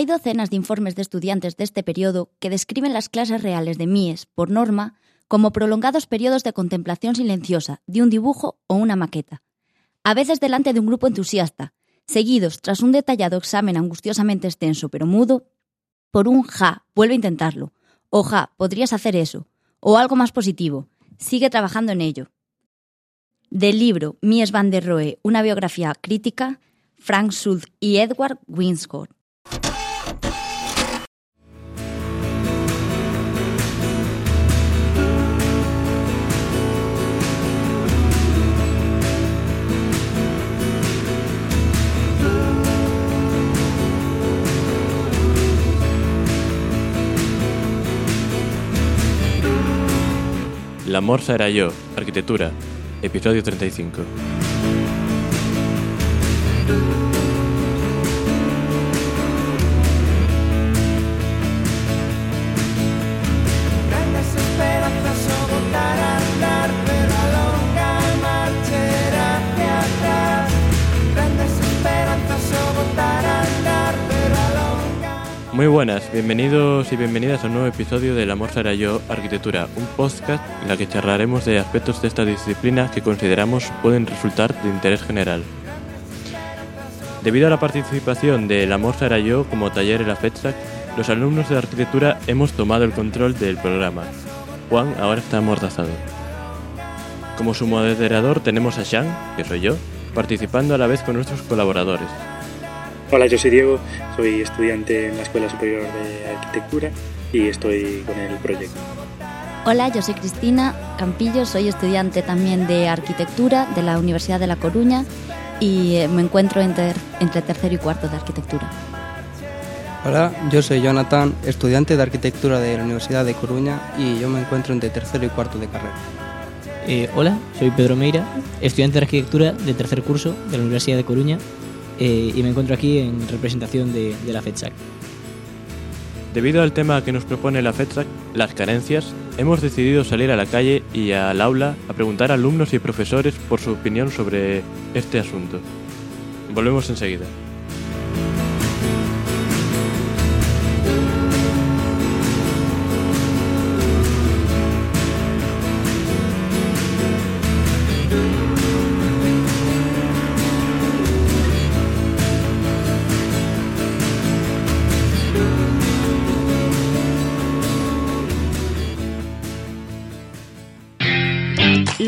Hay docenas de informes de estudiantes de este periodo que describen las clases reales de Mies, por norma, como prolongados periodos de contemplación silenciosa de un dibujo o una maqueta, a veces delante de un grupo entusiasta, seguidos, tras un detallado examen angustiosamente extenso pero mudo, por un ja, vuelve a intentarlo, o ja, podrías hacer eso, o algo más positivo, sigue trabajando en ello. Del libro Mies van der Rohe, una biografía crítica, Frank Schultz y Edward Winscott. La Morsa era yo, Arquitectura, episodio 35. Muy buenas, bienvenidos y bienvenidas a un nuevo episodio de La Morsa era yo, Arquitectura, un podcast en la que charlaremos de aspectos de esta disciplina que consideramos pueden resultar de interés general. Debido a la participación de La Morsa era yo como taller en la FEDSAC, los alumnos de arquitectura hemos tomado el control del programa. Juan ahora está amordazado. Como su moderador tenemos a Shang, que soy yo, participando a la vez con nuestros colaboradores. Hola, yo soy Diego, soy estudiante en la Escuela Superior de Arquitectura y estoy con el proyecto. Hola, yo soy Cristina Campillo, soy estudiante también de Arquitectura de la Universidad de La Coruña y eh, me encuentro entre, entre tercero y cuarto de Arquitectura. Hola, yo soy Jonathan, estudiante de Arquitectura de la Universidad de Coruña y yo me encuentro entre tercero y cuarto de carrera. Eh, hola, soy Pedro Meira, estudiante de Arquitectura de tercer curso de la Universidad de Coruña eh, y me encuentro aquí en representación de, de la FEDSAC. Debido al tema que nos propone la FEDSAC, las carencias, hemos decidido salir a la calle y al aula a preguntar a alumnos y profesores por su opinión sobre este asunto. Volvemos enseguida.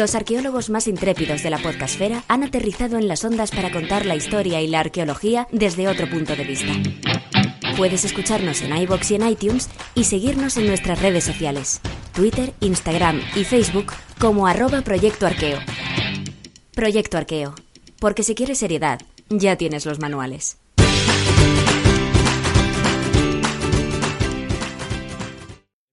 Los arqueólogos más intrépidos de la podcastfera han aterrizado en las ondas para contar la historia y la arqueología desde otro punto de vista. Puedes escucharnos en iBox y en iTunes y seguirnos en nuestras redes sociales, Twitter, Instagram y Facebook como arroba Proyecto Arqueo. Proyecto Arqueo, porque si quieres seriedad, ya tienes los manuales.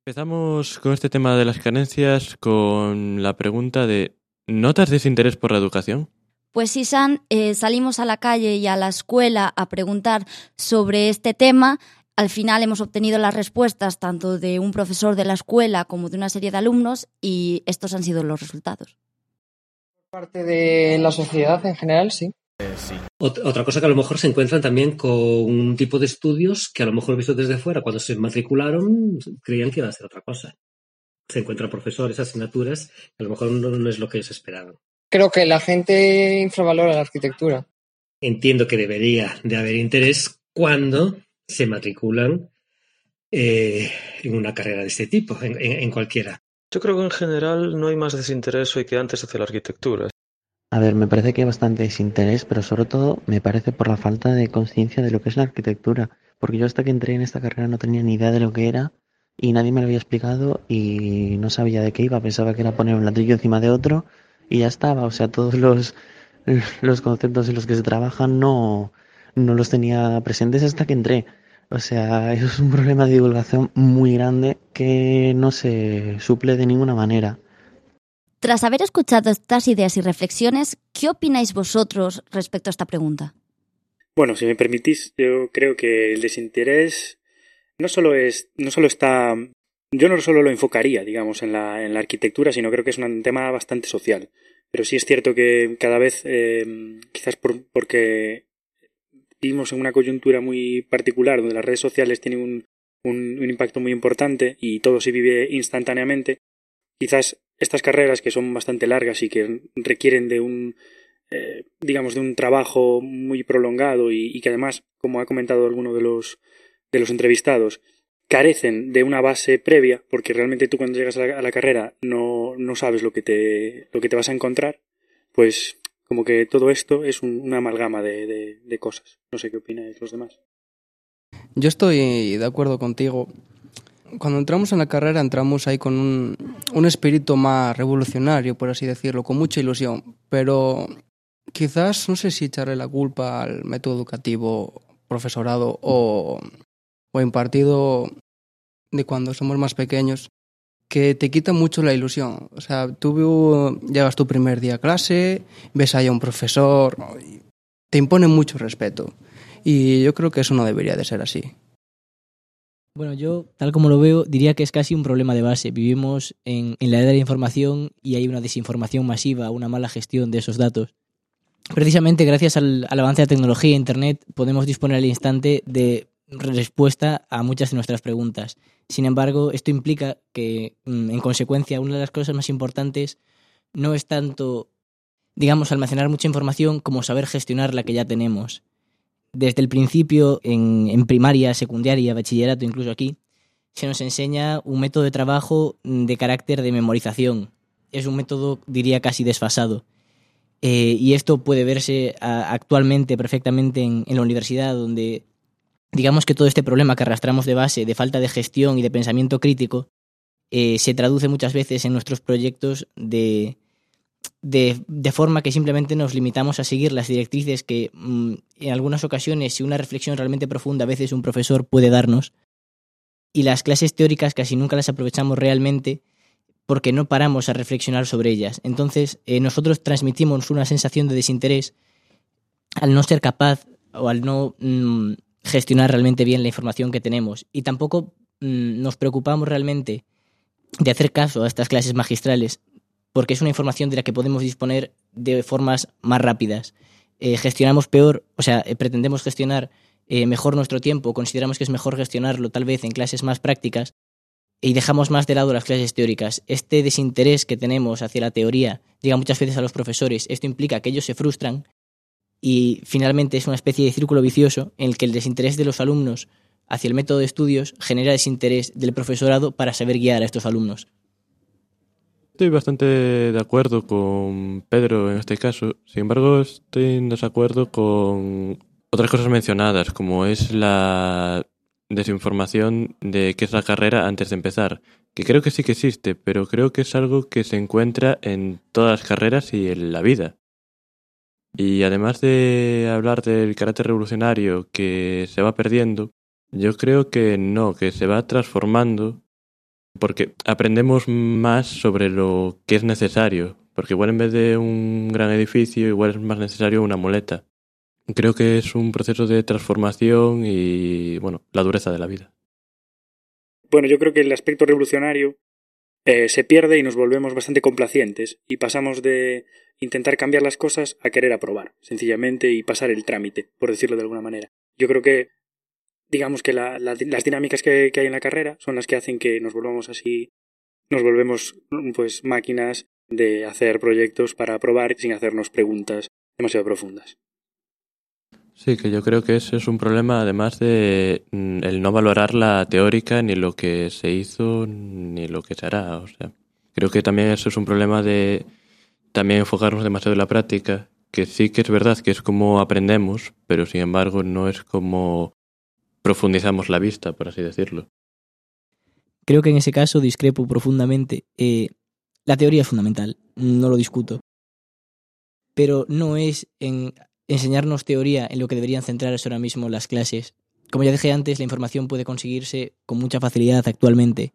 Empezamos con este tema de las carencias con la pregunta de ¿notas desinterés por la educación? Pues sí, San, eh, salimos a la calle y a la escuela a preguntar sobre este tema. Al final hemos obtenido las respuestas tanto de un profesor de la escuela como de una serie de alumnos y estos han sido los resultados. Parte de la sociedad en general, sí. Ot- Otra cosa que a lo mejor se encuentran también con un tipo de estudios que a lo mejor visto desde fuera, cuando se matricularon, creían que iba a ser otra cosa. Se encuentran profesores, asignaturas, que a lo mejor no, no es lo que ellos esperaban. Creo que la gente infravalora la arquitectura. Entiendo que debería de haber interés cuando se matriculan eh, en una carrera de este tipo, en, en- en cualquiera. Yo creo que en general no hay más desinterés hoy que antes hacia la arquitectura. A ver, me parece que hay bastante desinterés, pero sobre todo me parece por la falta de conciencia de lo que es la arquitectura. Porque yo hasta que entré en esta carrera no tenía ni idea de lo que era y nadie me lo había explicado y no sabía de qué iba. Pensaba que era poner un ladrillo encima de otro y ya estaba. O sea, todos los, los conceptos en los que se trabajan no, no los tenía presentes hasta que entré. O sea, eso es un problema de divulgación muy grande que no se suple de ninguna manera. Tras haber escuchado estas ideas y reflexiones, ¿qué opináis vosotros respecto a esta pregunta? Bueno, si me permitís, yo creo que el desinterés no solo es, no solo está, yo no solo lo enfocaría, digamos, en la, en la arquitectura, sino creo que es un tema bastante social. Pero sí es cierto que cada vez, eh, quizás por, porque vivimos en una coyuntura muy particular donde las redes sociales tienen un, un, impacto muy importante y todo se vive instantáneamente, quizás estas carreras que son bastante largas y que requieren de un, eh, digamos, de un trabajo muy prolongado y, que además, como ha comentado alguno de los, de los entrevistados, carecen de una base previa, porque realmente tú cuando llegas a la, carrera no, no, sabes lo que, te, lo que te vas a encontrar, pues como que todo esto es una amalgama de, de, cosas. No sé qué opináis los demás. Yo estoy de acuerdo contigo. Cuando entramos en la carrera entramos ahí con un, un espíritu más revolucionario, por así decirlo, con mucha ilusión, pero quizás no sé si echarle la culpa al método educativo, profesorado o, o impartido de cuando somos más pequeños, que te quita mucho la ilusión. O sea, tú llegas tu primer día a clase, ves ahí a un profesor, te impone mucho respeto. Y yo creo que eso no debería de ser así. Bueno, yo, tal como lo veo, diría que es casi un problema de base. Vivimos en, la era de la información y hay una desinformación masiva, una mala gestión de esos datos. Precisamente gracias al, avance de la tecnología e Internet podemos disponer al instante de respuesta a muchas de nuestras preguntas. Sin embargo, esto implica que, mm, en consecuencia, una de las cosas más importantes no es tanto, digamos, almacenar mucha información como saber gestionar la que ya tenemos. Desde el principio, en, primaria, secundaria, bachillerato, incluso aquí, se nos enseña un método de trabajo de carácter de memorización. Es un método, diría, casi desfasado eh, y esto puede verse actualmente perfectamente en, la universidad, donde digamos que todo este problema que arrastramos de base, de falta de gestión y de pensamiento crítico, eh, se traduce muchas veces en nuestros proyectos de, de, de, forma que simplemente nos limitamos a seguir las directrices que mm, en algunas ocasiones, si una reflexión realmente profunda a veces un profesor puede darnos, y las clases teóricas casi nunca las aprovechamos realmente porque no paramos a reflexionar sobre ellas. Entonces, eh, nosotros transmitimos una sensación de desinterés al no ser capaz o al no mm, gestionar realmente bien la información que tenemos. Y tampoco mm, nos preocupamos realmente de hacer caso a estas clases magistrales, porque es una información de la que podemos disponer de formas más rápidas. Eh, gestionamos peor, o sea, eh, pretendemos gestionar mejor nuestro tiempo, consideramos que es mejor gestionarlo tal vez en clases más prácticas, y dejamos más de lado las clases teóricas. Este desinterés que tenemos hacia la teoría llega muchas veces a los profesores. Esto implica que ellos se frustran y finalmente es una especie de círculo vicioso en el que el desinterés de los alumnos hacia el método de estudios genera desinterés del profesorado para saber guiar a estos alumnos. Estoy bastante de acuerdo con Pedro en este caso, sin embargo estoy en desacuerdo con otras cosas mencionadas, como es la desinformación de qué es la carrera antes de empezar, que creo que sí que existe, pero creo que es algo que se encuentra en todas las carreras y en la vida. Y además de hablar del carácter revolucionario que se va perdiendo, yo creo que no, que se va transformando porque aprendemos más sobre lo que es necesario, porque igual en vez de un gran edificio, igual es más necesario una muleta. Creo que es un proceso de transformación y, bueno, la dureza de la vida. Bueno, yo creo que el aspecto revolucionario eh, se pierde y nos volvemos bastante complacientes y pasamos de intentar cambiar las cosas a querer aprobar, sencillamente, y pasar el trámite, por decirlo de alguna manera. Yo creo que, digamos que las dinámicas que, hay en la carrera son las que hacen que nos volvamos así, nos volvemos pues máquinas de hacer proyectos para aprobar sin hacernos preguntas demasiado profundas. Sí, que yo creo que ese es un problema además de mm, el no valorar la teórica ni lo que se hizo ni lo que se hará. O sea, creo que también eso es un problema de también enfocarnos demasiado en la práctica, que sí que es verdad que es como aprendemos, pero sin embargo no es como profundizamos la vista, por así decirlo. Creo que en ese caso discrepo profundamente. Eh, la teoría es fundamental, no lo discuto. Pero no es en enseñarnos teoría en lo que deberían centrarse ahora mismo las clases. Como ya dije antes, la información puede conseguirse con mucha facilidad actualmente.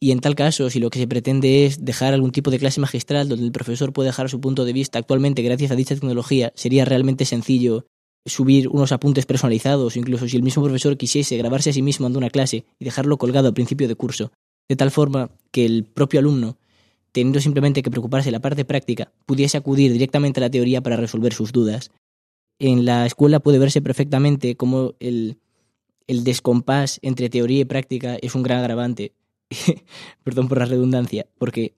Y en tal caso, si lo que se pretende es dejar algún tipo de clase magistral donde el profesor puede dejar su punto de vista actualmente gracias a dicha tecnología, sería realmente sencillo subir unos apuntes personalizados, incluso si el mismo profesor quisiese grabarse a sí mismo dando una clase y dejarlo colgado al principio de curso, de tal forma que el propio alumno, teniendo simplemente que preocuparse de la parte práctica, pudiese acudir directamente a la teoría para resolver sus dudas en la escuela puede verse perfectamente como el, el descompás entre teoría y práctica es un gran agravante. Perdón por la redundancia, porque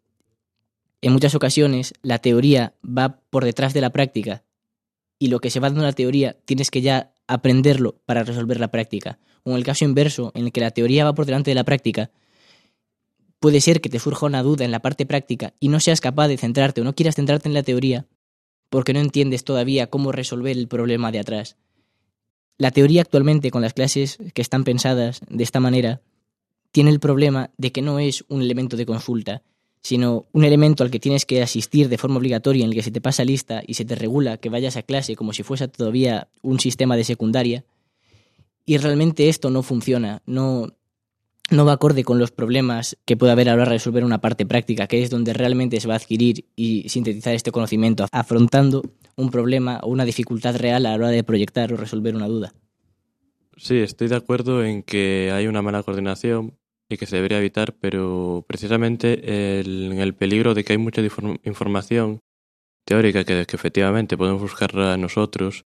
en muchas ocasiones la teoría va por detrás de la práctica y lo que se va dando en la teoría tienes que ya aprenderlo para resolver la práctica. O en el caso inverso, en el que la teoría va por delante de la práctica, puede ser que te surja una duda en la parte práctica y no seas capaz de centrarte o no quieras centrarte en la teoría porque no entiendes todavía cómo resolver el problema de atrás. La teoría actualmente con las clases que están pensadas de esta manera tiene el problema de que no es un elemento de consulta, sino un elemento al que tienes que asistir de forma obligatoria en el que se te pasa lista y se te regula que vayas a clase como si fuese todavía un sistema de secundaria. Y realmente esto no funciona, no, no va acorde con los problemas que puede haber a la hora de resolver una parte práctica, que es donde realmente se va a adquirir y sintetizar este conocimiento, afrontando un problema o una dificultad real a la hora de proyectar o resolver una duda. Sí, estoy de acuerdo en que hay una mala coordinación que se debería evitar, pero precisamente el, el peligro de que hay mucha información teórica que, que efectivamente podemos buscarla nosotros,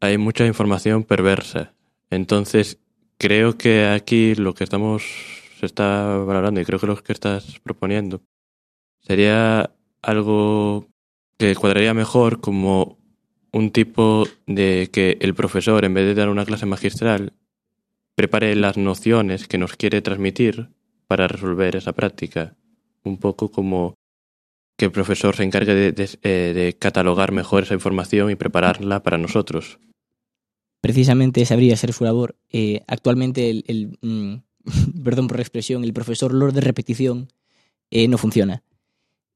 hay mucha información perversa. Entonces, creo que aquí lo que estamos se está valorando y creo que lo que estás proponiendo sería algo que cuadraría mejor como un tipo de que el profesor, en vez de dar una clase magistral, prepare las nociones que nos quiere transmitir para resolver esa práctica. Un poco como que el profesor se encargue de, eh, catalogar mejor esa información y prepararla para nosotros. Precisamente esa habría ser su labor. Eh, actualmente, el, mm, perdón por la expresión, el profesor Lord de repetición eh, no funciona.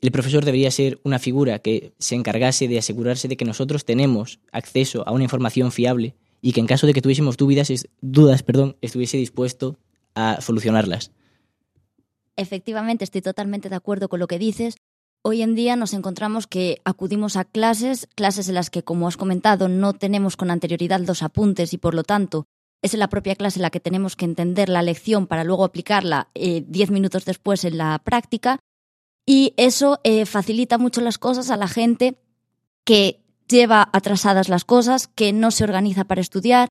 El profesor debería ser una figura que se encargase de asegurarse de que nosotros tenemos acceso a una información fiable y que en caso de que tuviésemos dudas, perdón, estuviese dispuesto a solucionarlas. Efectivamente, estoy totalmente de acuerdo con lo que dices. Hoy en día nos encontramos que acudimos a clases, clases en las que, como has comentado, no tenemos con anterioridad los apuntes y, por lo tanto, es en la propia clase en la que tenemos que entender la lección para luego aplicarla eh, diez minutos después en la práctica. Y eso eh, facilita mucho las cosas a la gente que lleva atrasadas las cosas, que no se organiza para estudiar,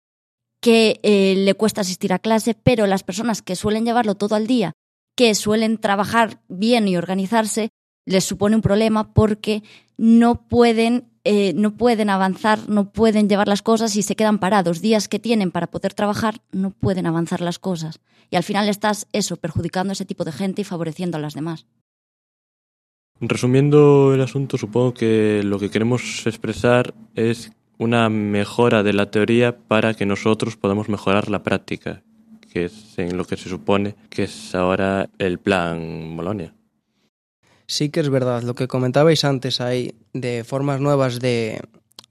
que eh, le cuesta asistir a clase, pero las personas que suelen llevarlo todo al día, que suelen trabajar bien y organizarse, les supone un problema porque no pueden, eh, no pueden avanzar, no pueden llevar las cosas y se quedan parados. Días que tienen para poder trabajar, no pueden avanzar las cosas. Y al final estás eso, perjudicando a ese tipo de gente y favoreciendo a las demás. Resumiendo el asunto, supongo que lo que queremos expresar es una mejora de la teoría para que nosotros podamos mejorar la práctica, que es en lo que se supone que es ahora el plan Bolonia. Sí que es verdad, lo que comentabais antes ahí, de formas nuevas de,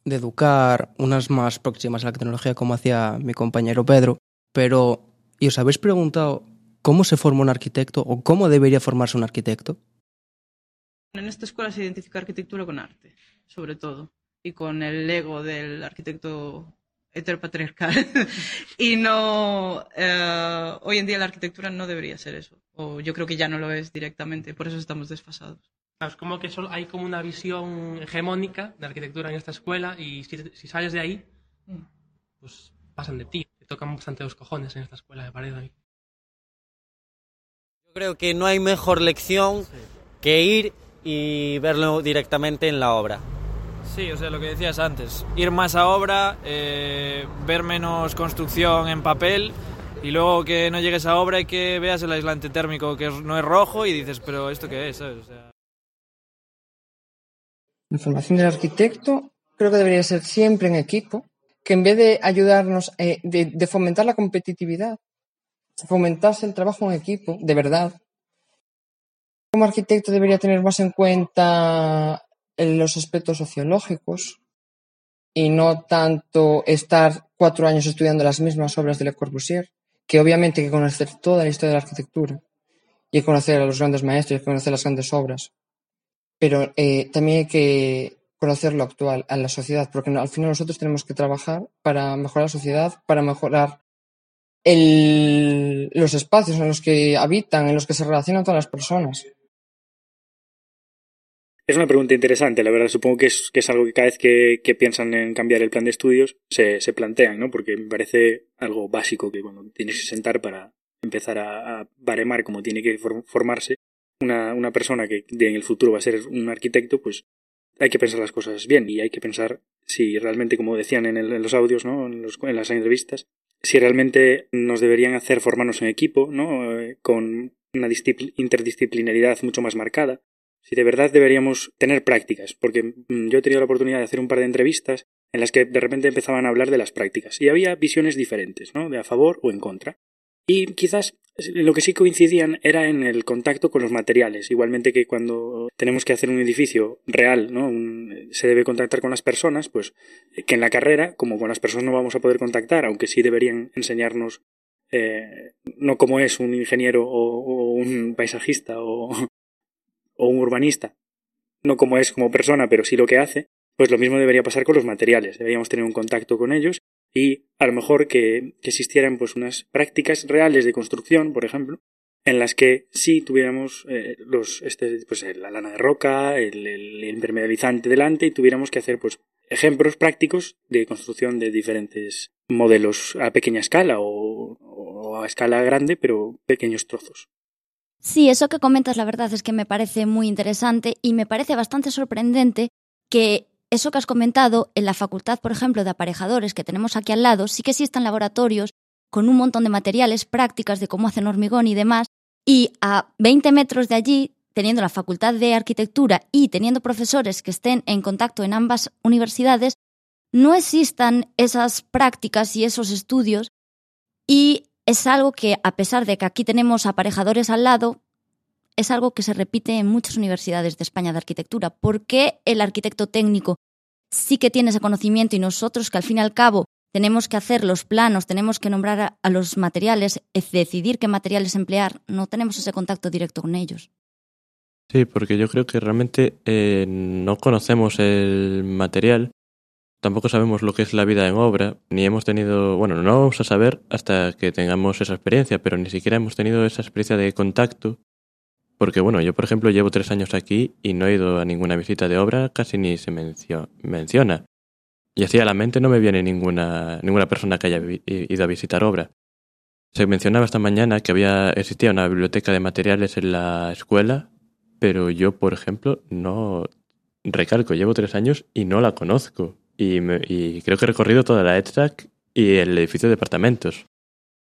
de educar, unas más próximas a la tecnología, como hacía mi compañero Pedro, pero ¿y os habéis preguntado cómo se forma un arquitecto o cómo debería formarse un arquitecto? En esta escuela se identifica arquitectura con arte, sobre todo, y con el ego del arquitecto heteropatriarcal. y no, eh, hoy en día la arquitectura no debería ser eso, o yo creo que ya no lo es directamente, por eso estamos desfasados. Claro, es como que solo hay como una visión hegemónica de arquitectura en esta escuela y si, si sales de ahí, mm. pues pasan de ti. Te tocan bastante los cojones en esta escuela, de pared ahí. Yo creo que no hay mejor lección que ir y verlo directamente en la obra. Sí, o sea, lo que decías antes, ir más a obra, eh, ver menos construcción en papel y luego que no llegues a obra y que veas el aislante térmico que no es rojo y dices, pero ¿esto qué es? La formación del arquitecto creo que debería ser siempre en equipo, que en vez de ayudarnos, eh, de, de fomentar la competitividad, fomentase el trabajo en equipo, de verdad, como arquitecto debería tener más en cuenta los aspectos sociológicos y no tanto estar cuatro años estudiando las mismas obras de Le Corbusier, que obviamente hay que conocer toda la historia de la arquitectura y conocer a los grandes maestros, que conocer las grandes obras, pero eh, también hay que conocer lo actual, a la sociedad, porque al final nosotros tenemos que trabajar para mejorar la sociedad, para mejorar los espacios en los que habitan, en los que se relacionan todas las personas. Es una pregunta interesante, la verdad. Supongo que es, que es algo que cada vez que, piensan en cambiar el plan de estudios se, plantean, ¿no? Porque me parece algo básico que cuando tienes que sentar para empezar a, a baremar cómo tiene que formarse una, una persona que en el futuro va a ser un arquitecto, pues hay que pensar las cosas bien y hay que pensar si realmente, como decían en, el, en los audios, ¿no? En, los, en, las entrevistas, si realmente nos deberían hacer formarnos en equipo, ¿no? Eh, con una interdisciplinaridad mucho más marcada, si de verdad deberíamos tener prácticas, porque mm, yo he tenido la oportunidad de hacer un par de entrevistas en las que de repente empezaban a hablar de las prácticas y había visiones diferentes, ¿no? De a favor o en contra. Y quizás lo que sí coincidían era en el contacto con los materiales, igualmente que cuando tenemos que hacer un edificio real, ¿no? se debe contactar con las personas, pues que en la carrera, como con las personas no vamos a poder contactar, aunque sí deberían enseñarnos eh, no como es un ingeniero o, o un paisajista o, o un urbanista, no como es como persona, pero sí lo que hace, pues lo mismo debería pasar con los materiales. Deberíamos tener un contacto con ellos y a lo mejor que, que existieran pues unas prácticas reales de construcción, por ejemplo, en las que sí tuviéramos eh, los este pues la lana de roca, el, el, impermeabilizante delante y tuviéramos que hacer pues ejemplos prácticos de construcción de diferentes modelos a pequeña escala o, o a escala grande, pero pequeños trozos. Sí, eso que comentas, la verdad es que me parece muy interesante y me parece bastante sorprendente que eso que has comentado, en la facultad, por ejemplo, de aparejadores que tenemos aquí al lado, sí que existen laboratorios con un montón de materiales, prácticas de cómo hacen hormigón y demás, y a 20 metros de allí, teniendo la facultad de arquitectura y teniendo profesores que estén en contacto en ambas universidades, no existan esas prácticas y esos estudios y es algo que, a pesar de que aquí tenemos aparejadores al lado, es algo que se repite en muchas universidades de España de arquitectura. ¿Por qué el arquitecto técnico sí que tiene ese conocimiento y nosotros que al fin y al cabo tenemos que hacer los planos, tenemos que nombrar a, los materiales, decidir qué materiales emplear, no tenemos ese contacto directo con ellos? Sí, porque yo creo que realmente eh, no conocemos el material, tampoco sabemos lo que es la vida en obra, ni hemos tenido, bueno, no vamos a saber hasta que tengamos esa experiencia, pero ni siquiera hemos tenido esa experiencia de contacto porque bueno, yo por ejemplo llevo tres años aquí y no he ido a ninguna visita de obra, casi ni se menciona. Y así a la mente no me viene ninguna, ninguna persona que haya ido a visitar obra. Se mencionaba esta mañana que había existía una biblioteca de materiales en la escuela, pero yo, por ejemplo, no recalco, llevo tres años y no la conozco. Y, y creo que he recorrido toda la ETSAC y el edificio de departamentos.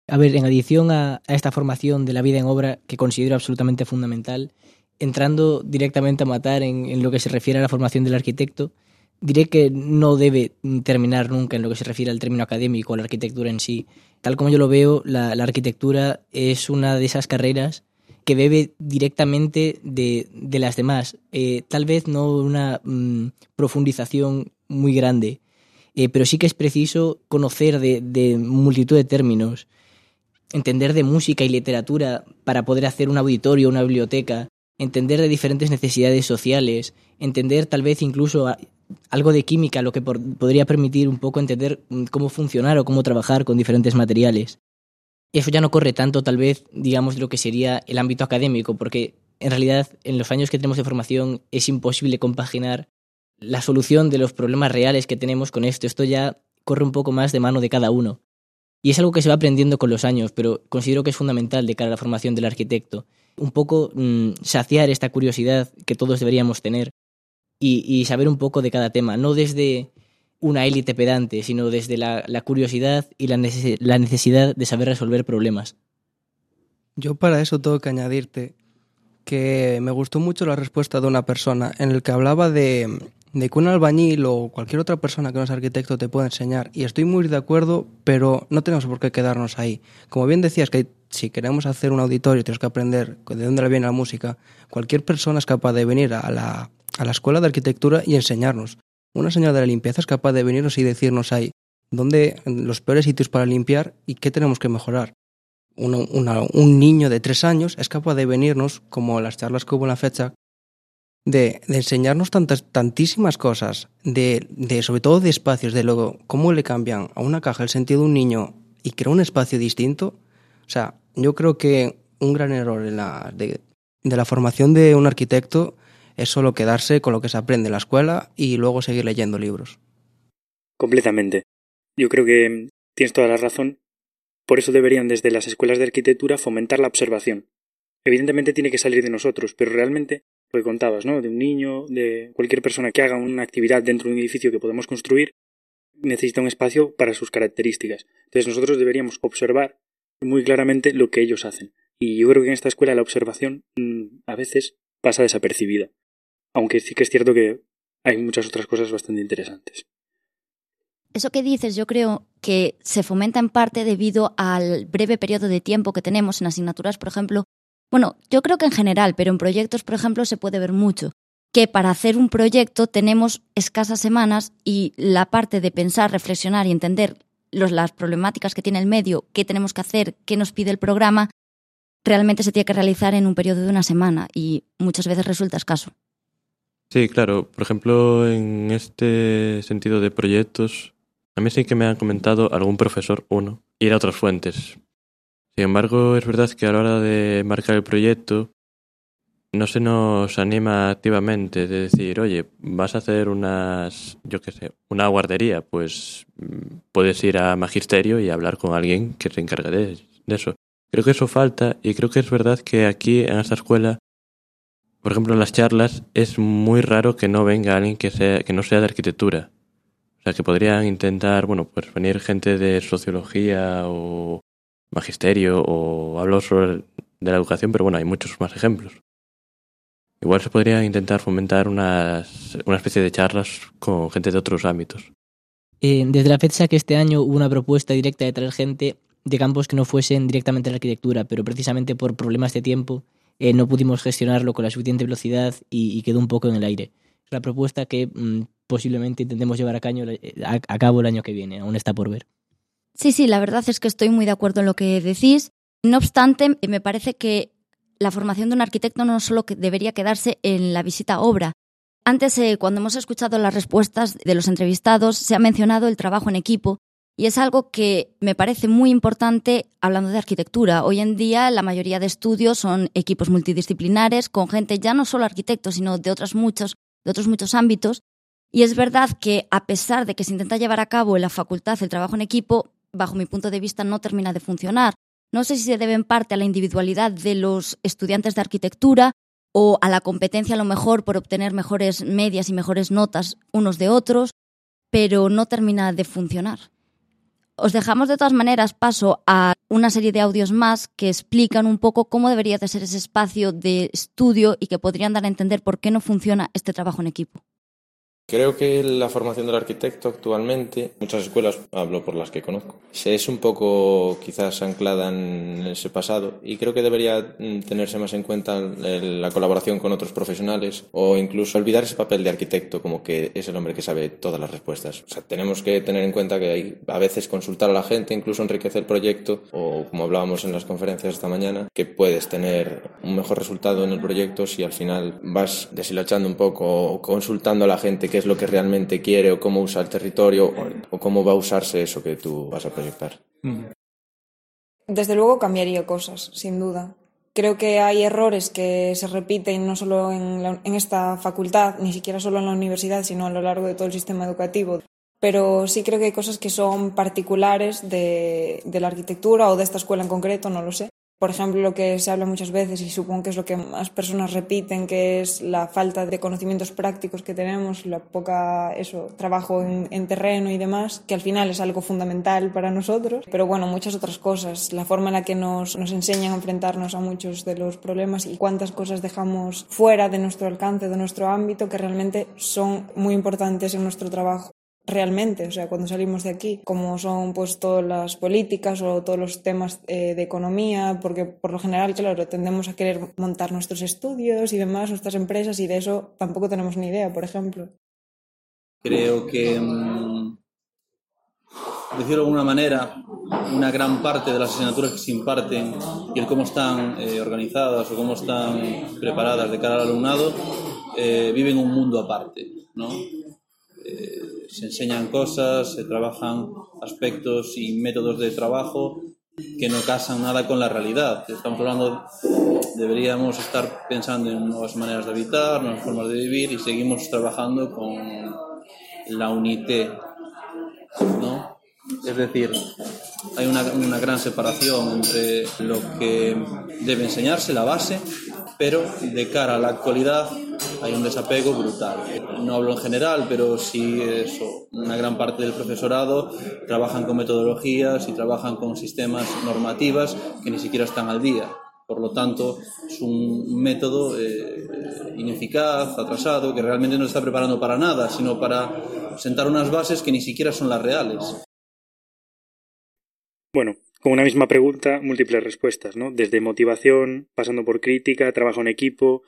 A ver, en adición a, esta formación de la vida en obra, que considero absolutamente fundamental, entrando directamente a matar en, lo que se refiere a la formación del arquitecto, diré que no debe terminar nunca en lo que se refiere al término académico, a la arquitectura en sí. Tal como yo lo veo, la, arquitectura es una de esas carreras que bebe directamente de, de las demás. Eh, tal vez no una mmm, profundización muy grande, eh, pero sí que es preciso conocer de, multitud de términos entender de música y literatura para poder hacer un auditorio, una biblioteca, entender de diferentes necesidades sociales, entender tal vez incluso algo de química, lo que podría permitir un poco entender mm, cómo funcionar o cómo trabajar con diferentes materiales. Eso ya no corre tanto tal vez, digamos, de lo que sería el ámbito académico, porque en realidad en los años que tenemos de formación es imposible compaginar la solución de los problemas reales que tenemos con esto. Esto ya corre un poco más de mano de cada uno. Y es algo que se va aprendiendo con los años, pero considero que es fundamental de cara a la formación del arquitecto. Un poco mmm, saciar esta curiosidad que todos deberíamos tener y, saber un poco de cada tema, no desde una élite pedante, sino desde la, curiosidad y la, la necesidad de saber resolver problemas. Yo para eso tengo que añadirte que me gustó mucho la respuesta de una persona en el que hablaba de de que un albañil o cualquier otra persona que no es arquitecto te pueda enseñar. Y estoy muy de acuerdo, pero no tenemos por qué quedarnos ahí. Como bien decías, que si queremos hacer un auditorio tenemos que aprender de dónde viene la música, cualquier persona es capaz de venir a la, a la escuela de arquitectura y enseñarnos. Una señora de la limpieza es capaz de venirnos y decirnos ahí dónde los peores sitios para limpiar y qué tenemos que mejorar. Una, una, un niño de tres años es capaz de venirnos, como las charlas que hubo en la fecha, de, enseñarnos tantas, tantísimas cosas, de, de, sobre todo de espacios, de luego cómo le cambian a una caja el sentido de un niño y crea un espacio distinto. O sea, yo creo que un gran error en la, de, de la formación de un arquitecto Es solo quedarse con lo que se aprende en la escuela y luego seguir leyendo libros. Completamente. Yo creo que tienes toda la razón. Por eso deberían desde las escuelas de arquitectura fomentar la observación. Evidentemente tiene que salir de nosotros, pero realmente que contabas, ¿no? De un niño, de cualquier persona que haga una actividad dentro de un edificio que podemos construir, necesita un espacio para sus características. Entonces nosotros deberíamos observar muy claramente lo que ellos hacen. Y yo creo que en esta escuela la observación mm, a veces pasa desapercibida. Aunque sí que es cierto que hay muchas otras cosas bastante interesantes. Eso que dices yo creo que se fomenta en parte debido al breve periodo de tiempo que tenemos en asignaturas, por ejemplo. Bueno, yo creo que en general, pero en proyectos, por ejemplo, se puede ver mucho. Que para hacer un proyecto tenemos escasas semanas y la parte de pensar, reflexionar y entender las problemáticas que tiene el medio, qué tenemos que hacer, qué nos pide el programa, realmente se tiene que realizar en un periodo de una semana y muchas veces resulta escaso. Sí, claro. Por ejemplo, en este sentido de proyectos, a mí sí que me han comentado algún profesor, uno, ir a otras fuentes. Sin embargo, es verdad que a la hora de marcar el proyecto, no se nos anima activamente de decir, oye, vas a hacer unas, yo qué sé, una guardería, pues mm, puedes ir a magisterio y hablar con alguien que se encargue de, eso. Creo que eso falta y creo que es verdad que aquí en esta escuela, por ejemplo en las charlas, es muy raro que no venga alguien que, sea, que no sea de arquitectura. O sea, que podrían intentar, bueno, pues venir gente de sociología o magisterio o hablo sobre de la educación, pero bueno, hay muchos más ejemplos. Igual se podría intentar fomentar unas, una especie de charlas con gente de otros ámbitos. Eh, desde la fecha que este año hubo una propuesta directa de traer gente de campos que no fuesen directamente la arquitectura, pero precisamente por problemas de tiempo eh, no pudimos gestionarlo con la suficiente velocidad y, quedó un poco en el aire. Es la propuesta que mm, posiblemente intentemos llevar a, caño, a, a cabo el año que viene, aún está por ver. Sí, sí, la verdad es que estoy muy de acuerdo en lo que decís. No obstante, me parece que la formación de un arquitecto no solo debería quedarse en la visita a obra. Antes, eh, cuando hemos escuchado las respuestas de los entrevistados, se ha mencionado el trabajo en equipo y es algo que me parece muy importante hablando de arquitectura. Hoy en día la mayoría de estudios son equipos multidisciplinares con gente ya no solo arquitectos, sino de otros muchos, de otros muchos ámbitos. Y es verdad que a pesar de que se intenta llevar a cabo en la facultad el trabajo en equipo, bajo mi punto de vista no termina de funcionar. No sé si se debe en parte a la individualidad de los estudiantes de arquitectura o a la competencia a lo mejor por obtener mejores medias y mejores notas unos de otros, pero no termina de funcionar. Os dejamos de todas maneras paso a una serie de audios más que explican un poco cómo debería de ser ese espacio de estudio y que podrían dar a entender por qué no funciona este trabajo en equipo. Creo que la formación del arquitecto actualmente, muchas escuelas, hablo por las que conozco, es un poco quizás anclada en ese pasado y creo que debería mm, tenerse más en cuenta la colaboración con otros profesionales o incluso olvidar ese papel de arquitecto como que es el hombre que sabe todas las respuestas. O sea, tenemos que tener en cuenta que hay a veces consultar a la gente, incluso enriquecer el proyecto o como hablábamos en las conferencias esta mañana, que puedes tener un mejor resultado en el proyecto si al final vas deshilachando un poco o consultando a la gente que es lo que realmente quiere o cómo usa el territorio o, cómo va a usarse eso que tú vas a proyectar. Desde luego cambiaría cosas, sin duda. Creo que hay errores que se repiten no solo en, en esta facultad, ni siquiera solo en la universidad, sino a lo largo de todo el sistema educativo pero sí creo que hay cosas que son particulares de, de, la arquitectura o de esta escuela en concreto, no lo sé, por ejemplo, lo que se habla muchas veces y supongo que es lo que más personas repiten, que es la falta de conocimientos prácticos que tenemos, la poca eso, trabajo en, terreno y demás, que al final es algo fundamental para nosotros. Pero bueno, muchas otras cosas, la forma en la que nos, nos enseñan a enfrentarnos a muchos de los problemas y cuántas cosas dejamos fuera de nuestro alcance, de nuestro ámbito, que realmente son muy importantes en nuestro trabajo realmente, o sea, cuando salimos de aquí, como son pues todas las políticas o todos los temas eh, de economía, porque por lo general, claro, tendemos a querer montar nuestros estudios y demás, nuestras empresas, y de eso tampoco tenemos ni idea, por ejemplo. Creo que, mm, decirlo de alguna manera, una gran parte de las asignaturas que se imparten y el cómo están eh, organizadas o cómo están preparadas de cara al alumnado, eh, viven un mundo aparte, ¿no? Se enseñan cosas, se trabajan aspectos y métodos de trabajo que no casan nada con la realidad. Estamos hablando, deberíamos estar pensando en nuevas maneras de habitar, nuevas formas de vivir y seguimos trabajando con la UNITE, ¿no? Es decir, hay una, gran separación entre lo que debe enseñarse, la base, pero de cara a la actualidad hay un desapego brutal. No hablo en general, pero sí eso, una gran parte del profesorado trabajan con metodologías y trabajan con sistemas normativas que ni siquiera están al día. Por lo tanto, es un método eh, ineficaz, atrasado, que realmente no está preparando para nada, sino para sentar unas bases que ni siquiera son las reales. Bueno, con una misma pregunta, múltiples respuestas, ¿no? Desde motivación, pasando por crítica, trabajo en equipo,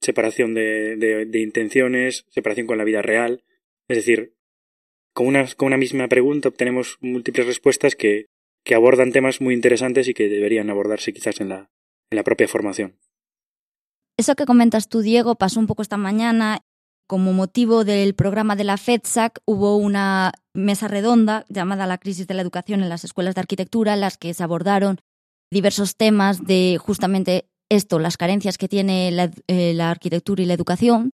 separación de, de, intenciones, separación con la vida real. Es decir, con una, con una misma pregunta obtenemos múltiples respuestas que, que abordan temas muy interesantes y que deberían abordarse quizás en la, en la propia formación. Eso que comentas tú, Diego, pasó un poco esta mañana. Como motivo del programa de la FEDSAC hubo una mesa redonda llamada La crisis de la educación en las escuelas de arquitectura, en las que se abordaron diversos temas de justamente esto, las carencias que tiene la, eh, la, arquitectura y la educación.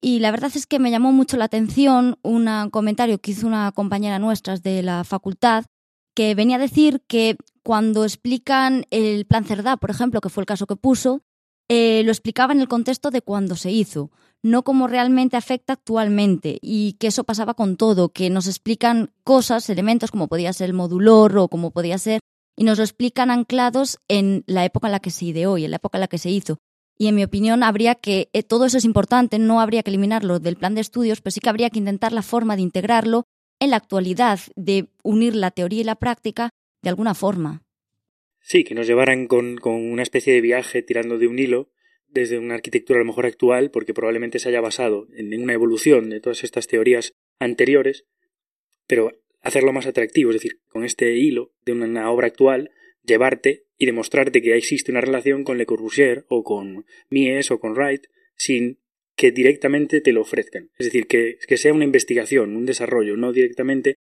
Y la verdad es que me llamó mucho la atención un comentario que hizo una compañera nuestra de la facultad, que venía a decir que cuando explican el plan Cerdá, por ejemplo, que fue el caso que puso, eh, lo explicaba en el contexto de cuando se hizo, no como realmente afecta actualmente, y que eso pasaba con todo, que nos explican cosas, elementos como podía ser el modulor o como podía ser y nos lo explican anclados en la época en la que se ideó y en la época en la que se hizo. Y en mi opinión habría que, eh, todo eso es importante, no habría que eliminarlo del plan de estudios, pero sí que habría que intentar la forma de integrarlo en la actualidad, de unir la teoría y la práctica de alguna forma. Sí, que nos llevaran con, con una especie de viaje tirando de un hilo desde una arquitectura a lo mejor actual, porque probablemente se haya basado en una evolución de todas estas teorías anteriores, pero hacerlo más atractivo, es decir, con este hilo de una obra actual, llevarte y demostrarte que existe una relación con Le Corbusier o con Mies o con Wright sin que directamente te lo ofrezcan. Es decir, que, que sea una investigación, un desarrollo, no directamente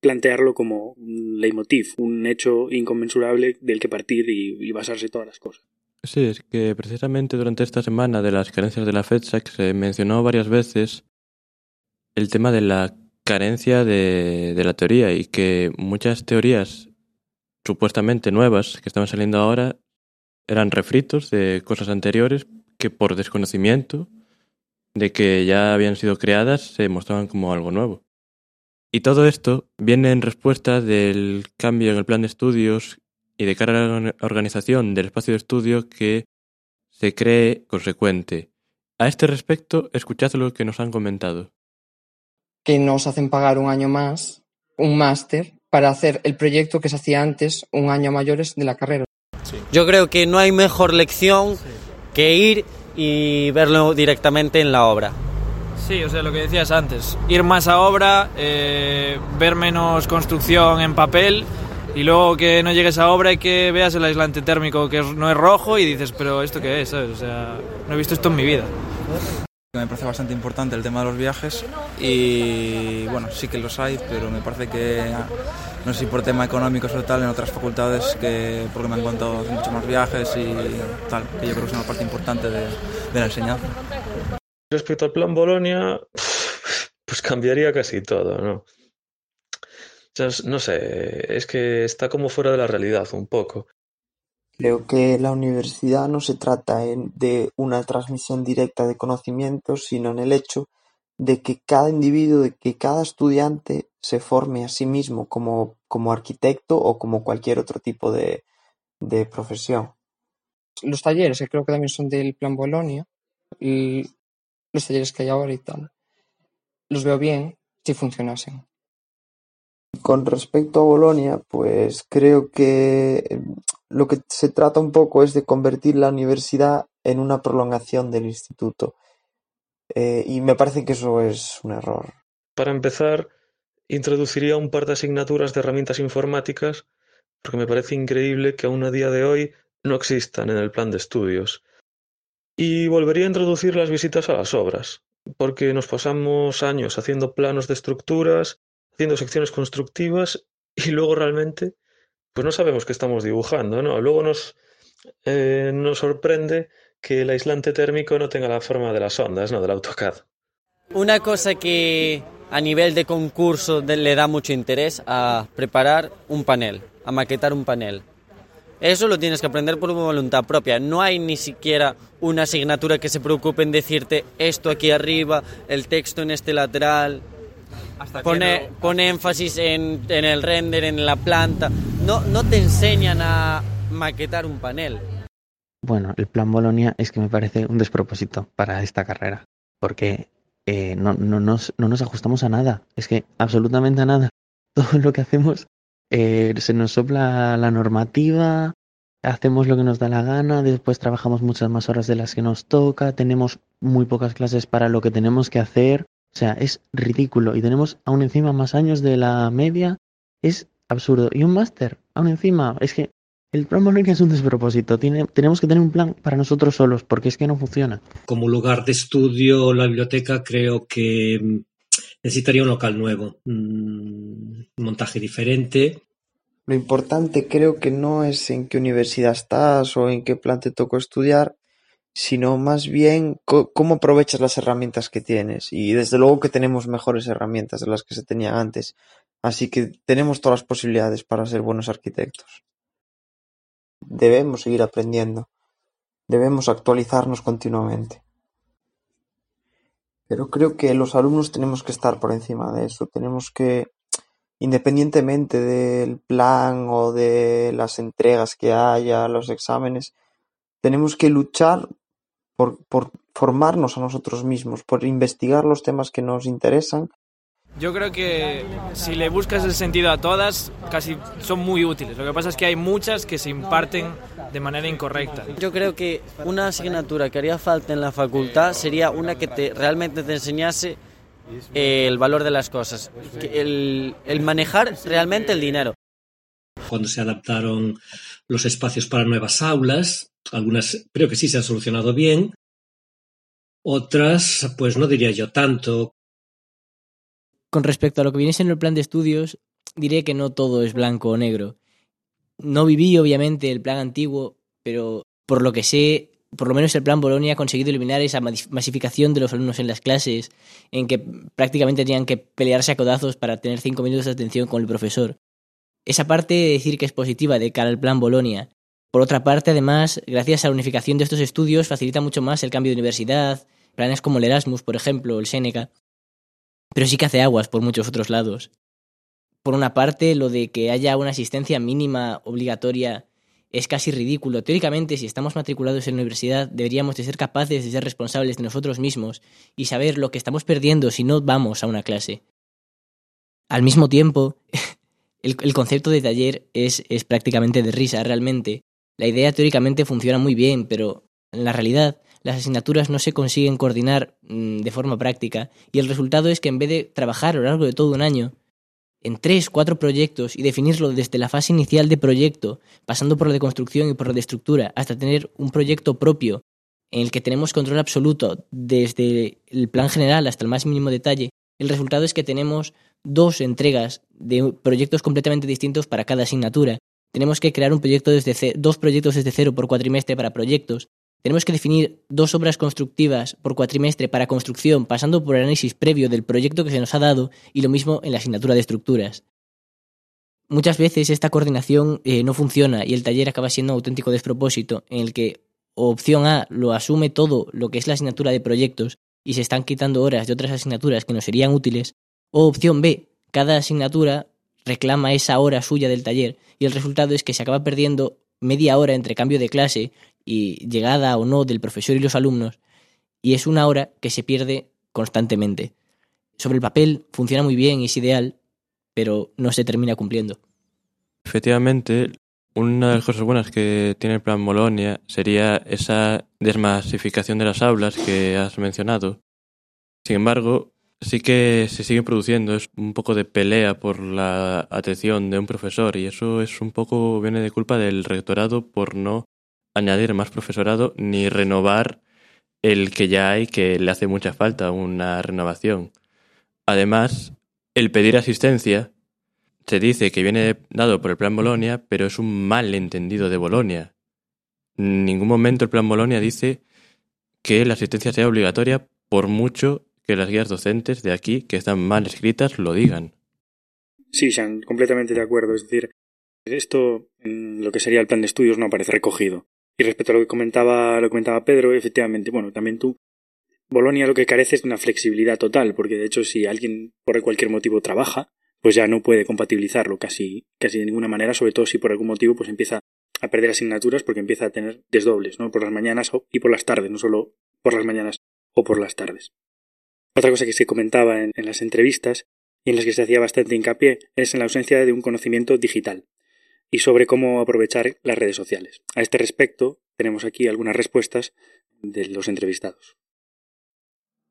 plantearlo como un leitmotiv, un hecho inconmensurable del que partir y, y basarse todas las cosas. Sí, es que precisamente durante esta semana de las carencias de la FEDSAC se mencionó varias veces el tema de la carencia de, de la teoría y que muchas teorías supuestamente nuevas que estaban saliendo ahora eran refritos de cosas anteriores que por desconocimiento de que ya habían sido creadas se mostraban como algo nuevo. Y todo esto viene en respuesta del cambio en el plan de estudios y de cara a la organización del espacio de estudio que se cree consecuente. A este respecto, escuchad lo que nos han comentado que nos hacen pagar un año más, un máster, para hacer el proyecto que se hacía antes, un año mayores de la carrera. Sí. Yo creo que no hay mejor lección sí. que ir y verlo directamente en la obra. Sí, o sea, lo que decías antes, ir más a obra, eh, ver menos construcción en papel y luego que no llegues a obra y que veas el aislante térmico que no es rojo y dices, pero ¿esto qué es? ¿sabes? O sea, no he visto esto en mi vida. Me parece bastante importante el tema de los viajes y bueno, sí que los hay, pero me parece que no sé si por tema económico o tal en otras facultades que porque me han contado muchos más viajes y tal, que yo creo que es una parte importante de, de la enseñanza. Respecto al plan Bolonia, pues cambiaría casi todo, ¿no? No sé, es que está como fuera de la realidad un poco. Creo que la universidad no se trata de una transmisión directa de conocimientos, sino en el hecho de que cada individuo, de que cada estudiante se forme a sí mismo como, como arquitecto o como cualquier otro tipo de, de profesión. Los talleres, que creo que también son del Plan Bolonia, y los talleres que hay ahora y tal, los veo bien si funcionasen. Con respecto a Bolonia, pues creo que lo que se trata un poco es de convertir la universidad en una prolongación del instituto. Eh, y me parece que eso es un error. Para empezar, introduciría un par de asignaturas de herramientas informáticas, porque me parece increíble que aún a día de hoy no existan en el plan de estudios. Y volvería a introducir las visitas a las obras, porque nos pasamos años haciendo planos de estructuras, haciendo secciones constructivas y luego realmente pues no sabemos qué estamos dibujando, ¿no? Luego nos, eh, nos sorprende que el aislante térmico no tenga la forma de las ondas, ¿no? Del AutoCAD. Una cosa que a nivel de concurso le da mucho interés a preparar un panel, a maquetar un panel. Eso lo tienes que aprender por voluntad propia. No hay ni siquiera una asignatura que se preocupe en decirte esto aquí arriba, el texto en este lateral. Pone, pone énfasis en, en el render, en la planta. No, no te enseñan a maquetar un panel. Bueno, el plan Bolonia es que me parece un despropósito para esta carrera, porque eh, no, no, nos, no nos ajustamos a nada, es que absolutamente a nada. Todo lo que hacemos eh, se nos sopla la normativa, hacemos lo que nos da la gana, después trabajamos muchas más horas de las que nos toca, tenemos muy pocas clases para lo que tenemos que hacer, o sea, es ridículo y tenemos aún encima más años de la media, es absurdo. Y un máster, aún encima, es que el plan Bolonia es un despropósito. Tiene, tenemos que tener un plan para nosotros solos, porque es que no funciona. Como lugar de estudio, la biblioteca creo que mm, necesitaría un local nuevo, mm, un montaje diferente. Lo importante creo que no es en qué universidad estás o en qué plan te tocó estudiar, sino más bien cómo aprovechas las herramientas que tienes. Y desde luego que tenemos mejores herramientas de las que se tenían antes. Así que tenemos todas las posibilidades para ser buenos arquitectos. Debemos seguir aprendiendo. Debemos actualizarnos continuamente. Pero creo que los alumnos tenemos que estar por encima de eso. Tenemos que, independientemente del plan o de las entregas que haya, los exámenes, tenemos que luchar por, por formarnos a nosotros mismos, por investigar los temas que nos interesan Yo creo que si le buscas el sentido a todas, casi son muy útiles. Lo que pasa es que hay muchas que se imparten de manera incorrecta. Yo creo que una asignatura que haría falta en la facultad sería una que te, realmente te enseñase eh, el valor de las cosas, el manejar realmente el dinero. Cuando se adaptaron los espacios para nuevas aulas, algunas creo que sí se han solucionado bien, otras pues no diría yo tanto. Con respecto a lo que viene siendo el plan de estudios, diré que no todo es blanco o negro. No viví, obviamente, el plan antiguo, pero por lo que sé, por lo menos el plan Bolonia ha conseguido eliminar esa masificación de los alumnos en las clases, en que prácticamente tenían que pelearse a codazos para tener cinco minutos de atención con el profesor. Esa parte de decir que es positiva de cara al plan Bolonia. Por otra parte, además, gracias a la unificación de estos estudios, facilita mucho más el cambio de universidad, planes como el Erasmus, por ejemplo, el Seneca. Pero sí que hace aguas por muchos otros lados. Por una parte, lo de que haya una asistencia mínima obligatoria es casi ridículo. Teóricamente, si estamos matriculados en la universidad, deberíamos de ser capaces de ser responsables de nosotros mismos y saber lo que estamos perdiendo si no vamos a una clase. Al mismo tiempo, el, el concepto de taller es, es prácticamente de risa, realmente. La idea teóricamente funciona muy bien, pero en la realidad las asignaturas no se consiguen coordinar mmm, de forma práctica y el resultado es que en vez de trabajar a lo largo de todo un año en tres, cuatro proyectos y definirlo desde la fase inicial de proyecto, pasando por la de construcción y por la de estructura, hasta tener un proyecto propio en el que tenemos control absoluto desde el plan general hasta el más mínimo detalle, el resultado es que tenemos dos entregas de proyectos completamente distintos para cada asignatura. Tenemos que crear un proyecto desde dos proyectos desde cero por cuatrimestre para proyectos. Tenemos que definir dos obras constructivas por cuatrimestre para construcción, pasando por el análisis previo del proyecto que se nos ha dado y lo mismo en la asignatura de estructuras. Muchas veces esta coordinación eh, no funciona y el taller acaba siendo un auténtico despropósito en el que opción A lo asume todo lo que es la asignatura de proyectos y se están quitando horas de otras asignaturas que nos serían útiles, o opción B, cada asignatura reclama esa hora suya del taller y el resultado es que se acaba perdiendo media hora entre cambio de clase y llegada o no del profesor y los alumnos, y es una hora que se pierde constantemente. Sobre el papel funciona muy bien y es ideal, pero no se termina cumpliendo. Efectivamente, una de las cosas buenas que tiene el plan Bolonia sería esa desmasificación de las aulas que has mencionado. Sin embargo, sí que se sigue produciendo es un poco de pelea por la atención de un profesor y eso es un poco viene de culpa del rectorado por no añadir más profesorado ni renovar el que ya hay que le hace mucha falta una renovación. Además, el pedir asistencia se dice que viene dado por el Plan Bolonia, pero es un mal entendido de Bolonia. En ningún momento el Plan Bolonia dice que la asistencia sea obligatoria por mucho que las guías docentes de aquí, que están mal escritas, lo digan. Sí, Sean, completamente de acuerdo. Es decir, esto en lo que sería el plan de estudios no aparece recogido. Y respecto a lo que comentaba, lo comentaba Pedro, efectivamente, bueno, también tú, Bolonia lo que carece es de una flexibilidad total, porque de hecho si alguien por cualquier motivo trabaja, pues ya no puede compatibilizarlo casi, casi de ninguna manera, sobre todo si por algún motivo pues empieza a perder asignaturas porque empieza a tener desdobles, ¿no? Por las mañanas y por las tardes, no solo por las mañanas o por las tardes. Otra cosa que se comentaba en, las entrevistas y en las que se hacía bastante hincapié es en la ausencia de un conocimiento digital y sobre cómo aprovechar las redes sociales. A este respecto, tenemos aquí algunas respuestas de los entrevistados.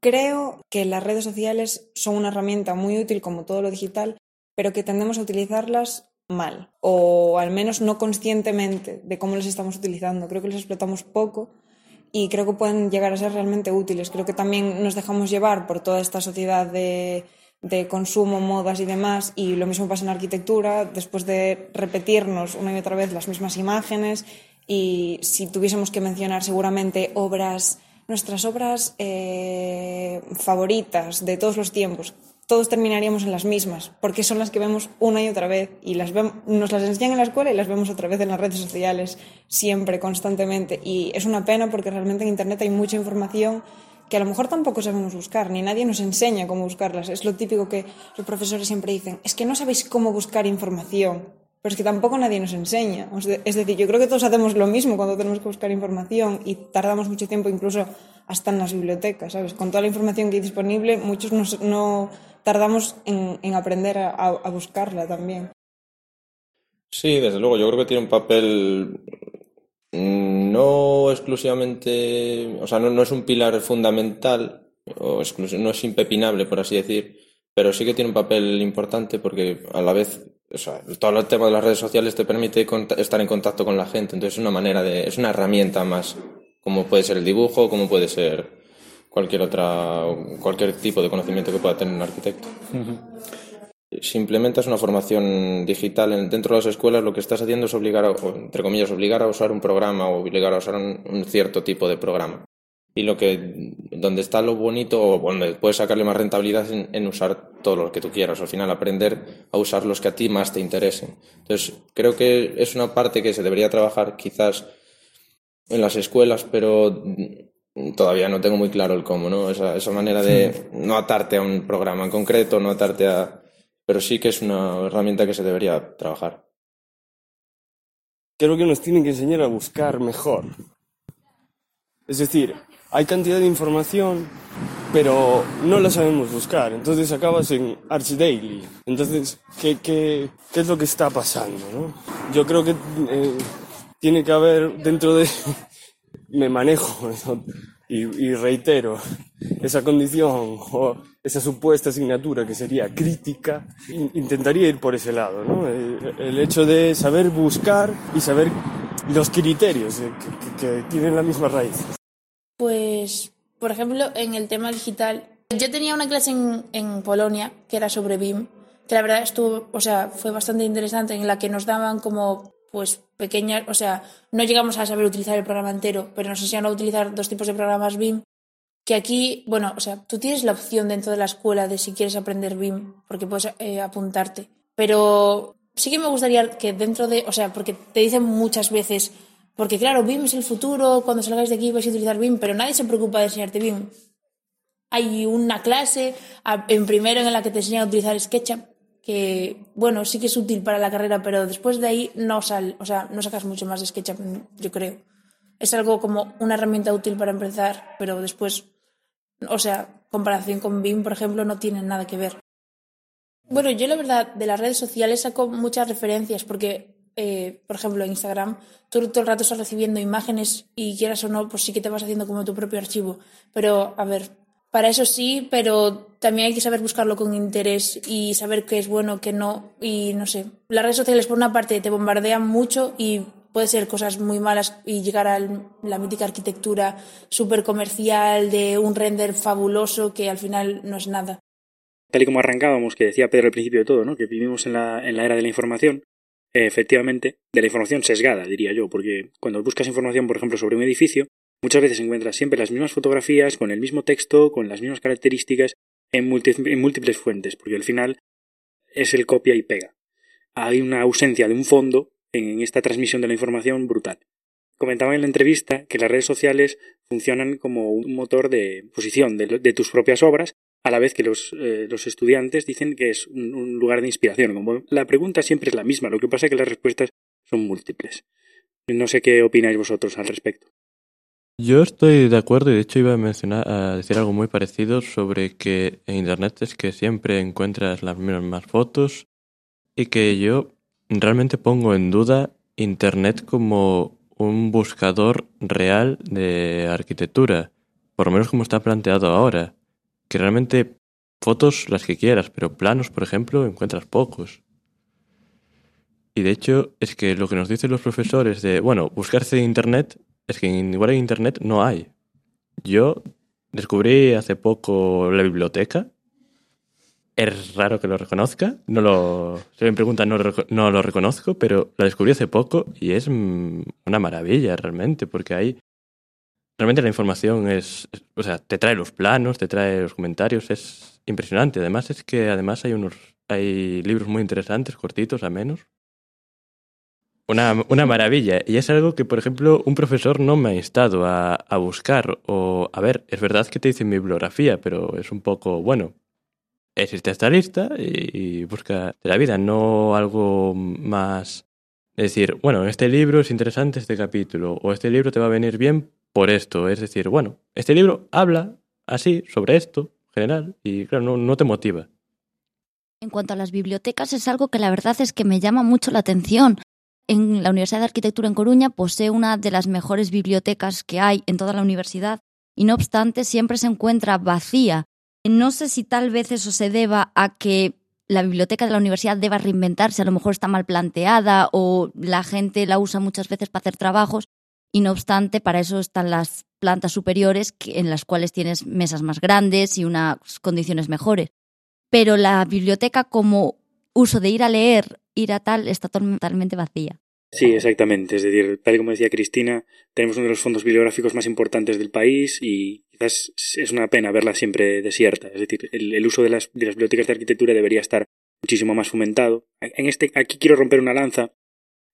Creo que las redes sociales son una herramienta muy útil como todo lo digital, pero que tendemos a utilizarlas mal o al menos no conscientemente de cómo las estamos utilizando. Creo que las explotamos poco y creo que pueden llegar a ser realmente útiles. Creo que también nos dejamos llevar por toda esta sociedad de, de consumo, modas y demás, y lo mismo pasa en arquitectura, después de repetirnos una y otra vez las mismas imágenes, y si tuviésemos que mencionar seguramente obras, nuestras obras eh, favoritas de todos los tiempos, todos terminaríamos en las mismas, porque son las que vemos una y otra vez y las nos las enseñan en la escuela y las vemos otra vez en las redes sociales, siempre, constantemente. Y es una pena porque realmente en Internet hay mucha información que a lo mejor tampoco sabemos buscar, ni nadie nos enseña cómo buscarlas. Es lo típico que los profesores siempre dicen, es que no sabéis cómo buscar información, pero es que tampoco nadie nos enseña. Es decir, yo creo que todos hacemos lo mismo cuando tenemos que buscar información y tardamos mucho tiempo incluso hasta en las bibliotecas, ¿sabes? Con toda la información que hay disponible, muchos no tardamos en, aprender a, buscarla también. Sí, desde luego, yo creo que tiene un papel mm, no exclusivamente, o sea, no, es un pilar fundamental, o no es impepinable, por así decir, pero sí que tiene un papel importante porque a la vez, o sea, todo el tema de las redes sociales te permite estar en contacto con la gente, entonces es una manera de, es una herramienta más, como puede ser el dibujo, como puede ser cualquier otra cualquier tipo de conocimiento que pueda tener un arquitecto. Si implementas una formación digital dentro de las escuelas, lo que estás haciendo es obligar, a, entre comillas, obligar a usar un programa o obligar a usar un, cierto tipo de programa. Y lo que, donde está lo bonito o donde puedes sacarle más rentabilidad en, en usar todo lo que tú quieras. Al final, aprender a usar los que a ti más te interesen. Entonces, creo que es una parte que se debería trabajar quizás en las escuelas, pero todavía no tengo muy claro el cómo, ¿no? Esa, esa manera de no atarte a un programa en concreto, no atarte a... Pero sí que es una herramienta que se debería trabajar. Creo que nos tienen que enseñar a buscar mejor. Es decir, hay cantidad de información, pero no la sabemos buscar. Entonces acabas en Arch Daily. Entonces, ¿qué, qué, qué es lo que está pasando? ¿no? Yo creo que eh, tiene que haber dentro de me manejo y, reitero esa condición o esa supuesta asignatura que sería crítica, intentaría ir por ese lado, ¿no? El, hecho de saber buscar y saber los criterios que, tienen la misma raíz. Pues, por ejemplo, en el tema digital, yo tenía una clase en, en Polonia que era sobre BIM, que la verdad estuvo, o sea, fue bastante interesante, en la que nos daban como pues pequeñas, o sea, no llegamos a saber utilizar el programa entero, pero nos enseñaron a utilizar dos tipos de programas BIM, que aquí, bueno, o sea, tú tienes la opción dentro de la escuela de si quieres aprender BIM, porque puedes eh, apuntarte, pero sí que me gustaría que dentro de, o sea, porque te dicen muchas veces, porque claro, BIM es el futuro, cuando salgáis de aquí vais a utilizar BIM, pero nadie se preocupa de enseñarte BIM. Hay una clase en primero en la que te enseñan a utilizar SketchUp que, bueno, sí que es útil para la carrera, pero después de ahí no sal, o sea, no sacas mucho más de SketchUp, yo creo. Es algo como una herramienta útil para empezar, pero después, o sea, comparación con BIM, por ejemplo, no tiene nada que ver. Bueno, yo la verdad de las redes sociales saco muchas referencias porque, eh, por ejemplo, en Instagram, tú todo el rato estás recibiendo imágenes y quieras o no, pues sí que te vas haciendo como tu propio archivo. Pero, a ver, para eso sí, pero también hay que saber buscarlo con interés y saber qué es bueno, qué no. Y no sé, las redes sociales por una parte te bombardean mucho y puede ser cosas muy malas y llegar a la mítica arquitectura súper comercial de un render fabuloso que al final no es nada. tal y como arrancábamos, que decía Pedro al principio de todo, ¿no? que vivimos en la, en la era de la información, efectivamente, de la información sesgada, diría yo, porque cuando buscas información, por ejemplo, sobre un edificio, muchas veces encuentras siempre las mismas fotografías, con el mismo texto, con las mismas características, en, múltiples fuentes, porque al final es el copia y pega. Hay una ausencia de un fondo en esta transmisión de la información brutal. Comentaba en la entrevista que las redes sociales funcionan como un motor de posición de, tus propias obras, a la vez que los, eh, los estudiantes dicen que es un, lugar de inspiración. La pregunta siempre es la misma, lo que pasa es que las respuestas son múltiples. No sé qué opináis vosotros al respecto. Yo estoy de acuerdo y de hecho iba a mencionar, a decir algo muy parecido sobre que en internet es que siempre encuentras las mismas fotos y que yo realmente pongo en duda internet como un buscador real de arquitectura, por lo menos como está planteado ahora, que realmente fotos las que quieras, pero planos, por ejemplo, encuentras pocos. Y de hecho es que lo que nos dicen los profesores de, bueno, buscarse en internet, es que igual en internet no hay. Yo descubrí hace poco la biblioteca es raro que lo reconozca. No lo, si me preguntan, no, no lo reconozco, pero la descubrí hace poco y es una maravilla realmente, porque ahí realmente la información es, o sea, te trae los planos, te trae los comentarios, es impresionante. Además es que además hay unos, hay libros muy interesantes, cortitos, a menos. Una, una maravilla. Y es algo que, por ejemplo, un profesor no me ha instado a, a buscar. O, a ver, es verdad que te dice mi bibliografía, pero es un poco, bueno, existe esta lista y, busca de la vida, no algo más. Es decir, bueno, este libro es interesante este capítulo, o este libro te va a venir bien por esto. Es decir, bueno, este libro habla así sobre esto, general, y claro, no, no te motiva. En cuanto a las bibliotecas, es algo que la verdad es que me llama mucho la atención. En la Universidad de Arquitectura en Coruña posee una de las mejores bibliotecas que hay en toda la universidad y no obstante siempre se encuentra vacía no sé si tal vez eso se deba a que la biblioteca de la universidad deba reinventarse, a lo mejor está mal planteada o la gente la usa muchas veces para hacer trabajos y no obstante para eso están las plantas superiores en las cuales tienes mesas más grandes y unas condiciones mejores. Pero la biblioteca como uso de ir a leer, ir a tal, está totalmente vacía. Sí, exactamente. Es decir, tal y como decía Cristina, tenemos uno de los fondos bibliográficos más importantes del país y quizás es una pena verla siempre desierta. Es decir, el, uso de las, bibliotecas de arquitectura debería estar muchísimo más fomentado. En este, aquí quiero romper una lanza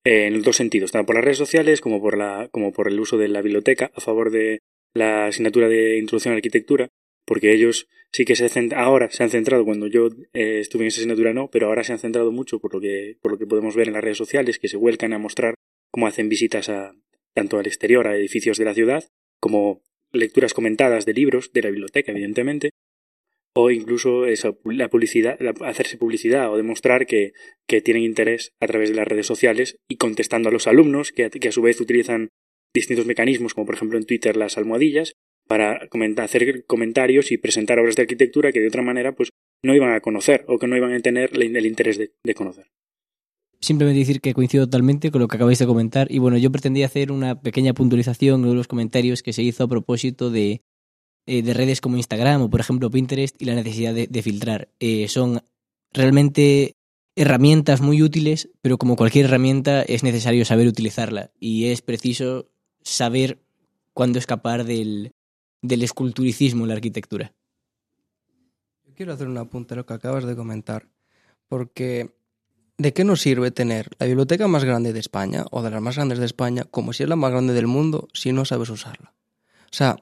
eh, en dos sentidos, tanto por las redes sociales como por, la, como por el uso de la biblioteca a favor de la asignatura de introducción a la arquitectura, porque ellos sí que se ahora se han centrado, cuando yo eh, estuve en esa asignatura no, pero ahora se han centrado mucho por lo, que, por lo que podemos ver en las redes sociales, que se vuelcan a mostrar cómo hacen visitas a, tanto al exterior, a edificios de la ciudad, como lecturas comentadas de libros, de la biblioteca, evidentemente, o incluso la publicidad, hacerse publicidad o demostrar que, que, tienen interés a través de las redes sociales y contestando a los alumnos, que, que a su vez utilizan distintos mecanismos, como por ejemplo en Twitter las almohadillas, para comentar, hacer comentarios y presentar obras de arquitectura que de otra manera pues no iban a conocer o que no iban a tener el interés de, conocer. Simplemente decir que coincido totalmente con lo que acabáis de comentar y bueno, yo pretendía hacer una pequeña puntualización de los comentarios que se hizo a propósito de, eh, de redes como Instagram o por ejemplo Pinterest y la necesidad de, filtrar. Eh, son realmente herramientas muy útiles, pero como cualquier herramienta es necesario saber utilizarla y es preciso saber cuándo escapar del, del esculturicismo en la arquitectura. Quiero hacer un apunte a lo que acabas de comentar, porque ¿de qué nos sirve tener la biblioteca más grande de España o de las más grandes de España como si es la más grande del mundo si no sabes usarla? O sea,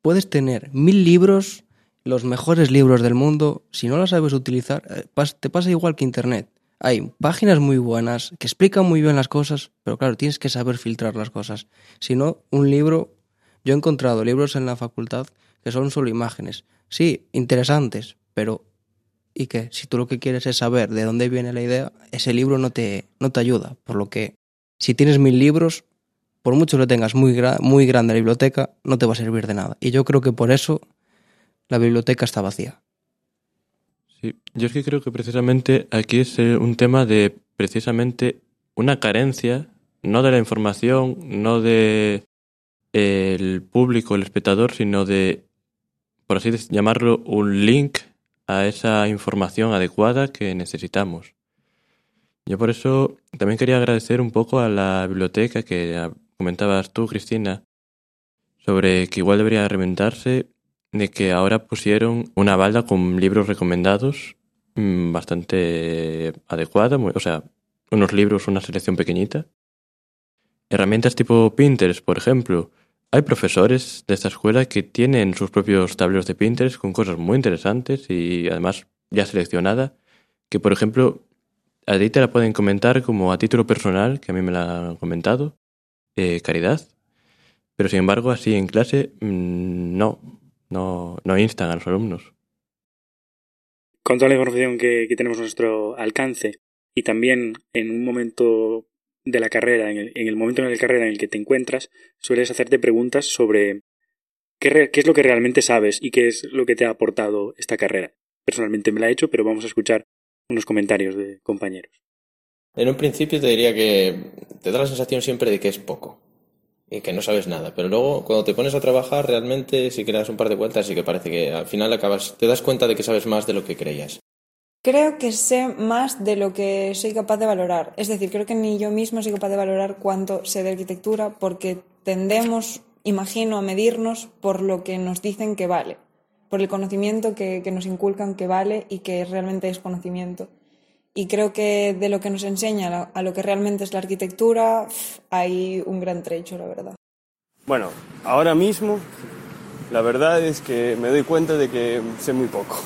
puedes tener mil libros, los mejores libros del mundo, si no la sabes utilizar, eh, te pasa igual que Internet. Hay páginas muy buenas que explican muy bien las cosas, pero claro, tienes que saber filtrar las cosas. Si no, un libro yo he encontrado libros en la facultad que son solo imágenes. Sí, interesantes, pero ¿y qué? Si tú lo que quieres es saber de dónde viene la idea, ese libro no te, no te ayuda. Por lo que, si tienes mil libros, por mucho que tengas muy, muy grande la biblioteca, no te va a servir de nada. Y yo creo que por eso la biblioteca está vacía. Sí, yo es que creo que precisamente aquí es eh, un tema de precisamente una carencia, no de la información, no de el público, el espectador, sino de, por así llamarlo, un link a esa información adecuada que necesitamos. Yo por eso también quería agradecer un poco a la biblioteca que comentabas tú, Cristina, sobre que igual debería reventarse de que ahora pusieron una balda con libros recomendados mm, bastante adecuada, o sea, unos libros, una selección pequeñita. Herramientas tipo Pinterest, por ejemplo. Hay profesores de esta escuela que tienen sus propios tableros de Pinterest con cosas muy interesantes y además ya seleccionada, que por ejemplo a la pueden comentar como a título personal, que a mí me la han comentado, eh, caridad, pero sin embargo así en clase mm, no, no, no instan a los alumnos. Con toda la información que, que tenemos a nuestro alcance y también en un momento de la carrera, en el, momento en la carrera en el que te encuentras, sueles hacerte preguntas sobre qué, qué es lo que realmente sabes y qué es lo que te ha aportado esta carrera. Personalmente me la he hecho, pero vamos a escuchar unos comentarios de compañeros. En un principio te diría que te da la sensación siempre de que es poco y que no sabes nada, pero luego cuando te pones a trabajar realmente si que das un par de vueltas y que parece que al final acabas te das cuenta de que sabes más de lo que creías. Creo que sé más de lo que soy capaz de valorar. Es decir, creo que ni yo mismo soy capaz de valorar cuánto sé de arquitectura porque tendemos, imagino, a medirnos por lo que nos dicen que vale, por el conocimiento que, nos inculcan que vale y que realmente es conocimiento. Y creo que de lo que nos enseña a lo que realmente es la arquitectura hay un gran trecho, la verdad. Bueno, ahora mismo la verdad es que me doy cuenta de que sé muy poco.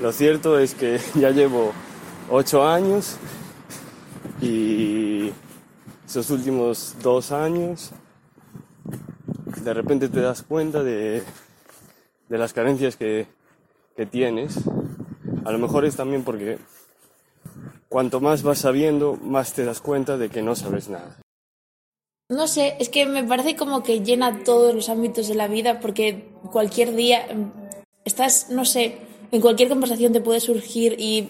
Lo cierto es que ya llevo ocho años y esos últimos dos años de repente te das cuenta de, las carencias que, que tienes. A lo mejor es también porque cuanto más vas sabiendo, más te das cuenta de que no sabes nada. No sé, es que me parece como que llena todos los ámbitos de la vida porque cualquier día estás, no sé, en cualquier conversación te puede surgir y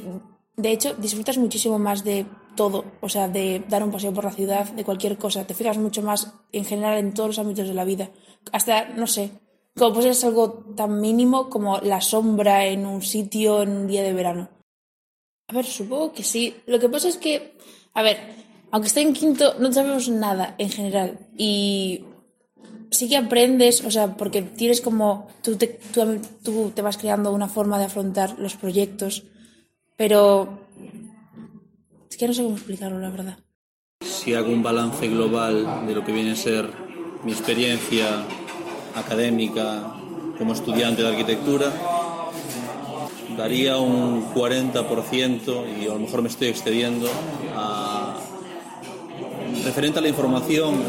de hecho disfrutas muchísimo más de todo, o sea, de dar un paseo por la ciudad, de cualquier cosa, te fijas mucho más en general en todos los ámbitos de la vida. Hasta, no sé, como puede ser algo tan mínimo como la sombra en un sitio en un día de verano. A ver, supongo que sí. Lo que pasa es que, a ver, aunque esté en quinto, no sabemos nada en general. Y sí que aprendes, o sea, porque tienes como, tú te, tú, te vas creando una forma de afrontar los proyectos, pero es que no sé cómo explicarlo, la verdad. Si hago un balance global de lo que viene a ser mi experiencia académica como estudiante de arquitectura, daría un 40% y a lo mejor me estoy excediendo a referente a la información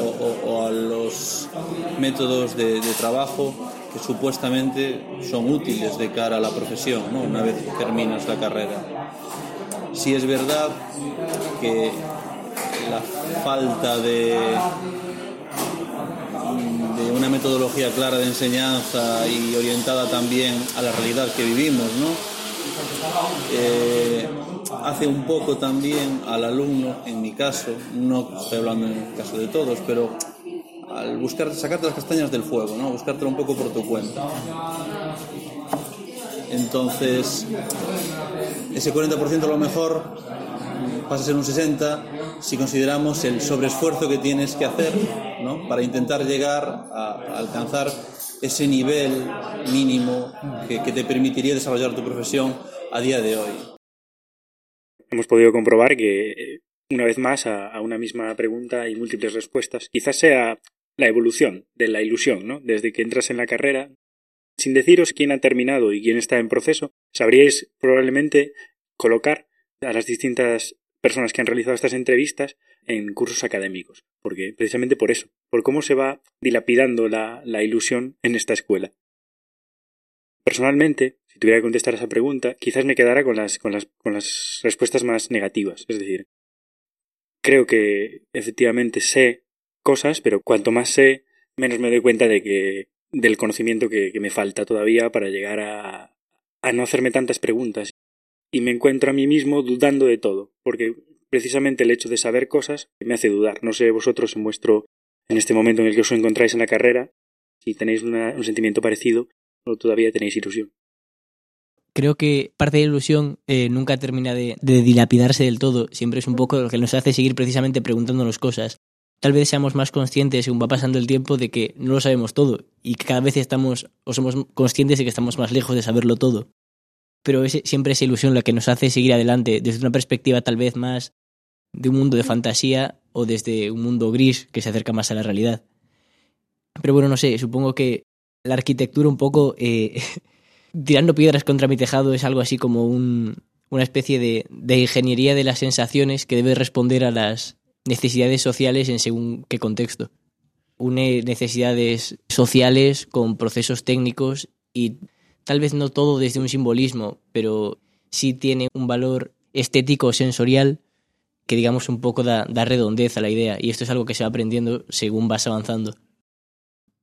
o, a los métodos de, trabajo que supuestamente son útiles de cara a la profesión, ¿no? una vez que terminas la carrera. Si es verdad que la falta de, una metodología clara de enseñanza y orientada también a la realidad que vivimos, ¿no? Eh, hace un poco también al alumno, en mi caso, no estoy hablando en el caso de todos, pero al buscar sacarte las castañas del fuego, ¿no? buscártelo un poco por tu cuenta. Entonces, ese 40% a lo mejor pasa a ser un 60% si consideramos el sobreesfuerzo que tienes que hacer ¿no? para intentar llegar a, alcanzar ese nivel mínimo que, que te permitiría desarrollar tu profesión a día de hoy hemos podido comprobar que, una vez más, a, una misma pregunta hay múltiples respuestas. Quizás sea la evolución de la ilusión, ¿no? Desde que entras en la carrera, sin deciros quién ha terminado y quién está en proceso, sabríais probablemente colocar a las distintas personas que han realizado estas entrevistas en cursos académicos, porque precisamente por eso, por cómo se va dilapidando la, la ilusión en esta escuela. Personalmente, tuviera que contestar esa pregunta, quizás me quedara con las, con las, con las respuestas más negativas. Es decir, creo que efectivamente sé cosas, pero cuanto más sé, menos me doy cuenta de que del conocimiento que, me falta todavía para llegar a, a no hacerme tantas preguntas. Y me encuentro a mí mismo dudando de todo, porque precisamente el hecho de saber cosas me hace dudar. No sé vosotros en vuestro, en este momento en el que os encontráis en la carrera, si tenéis un sentimiento parecido, o todavía tenéis ilusión. Creo que parte de la ilusión eh, nunca termina de, dilapidarse del todo. Siempre es un poco lo que nos hace seguir precisamente preguntándonos cosas. Tal vez seamos más conscientes según va pasando el tiempo de que no lo sabemos todo y que cada vez estamos o somos conscientes de que estamos más lejos de saberlo todo. Pero es siempre esa ilusión la que nos hace seguir adelante desde una perspectiva tal vez más de un mundo de fantasía o desde un mundo gris que se acerca más a la realidad. Pero bueno, no sé, supongo que la arquitectura un poco eh, tirando piedras contra mi tejado es algo así como un, una especie de, ingeniería de las sensaciones que debe responder a las necesidades sociales en según qué contexto. Une necesidades sociales con procesos técnicos y tal vez no todo desde un simbolismo, pero sí tiene un valor estético sensorial que digamos un poco da redondez a la idea y esto es algo que se va aprendiendo según vas avanzando.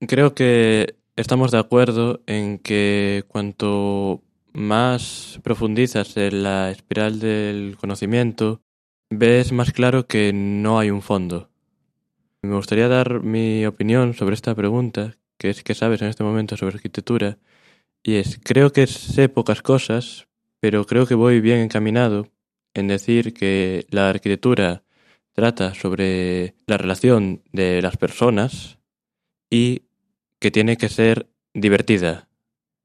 Creo que estamos de acuerdo en que cuanto más profundizas en la espiral del conocimiento, ves más claro que no hay un fondo. Me gustaría dar mi opinión sobre esta pregunta, que es que sabes en este momento sobre arquitectura, y es, creo que sé pocas cosas, pero creo que voy bien encaminado en decir que la arquitectura trata sobre la relación de las personas y que tiene que ser divertida,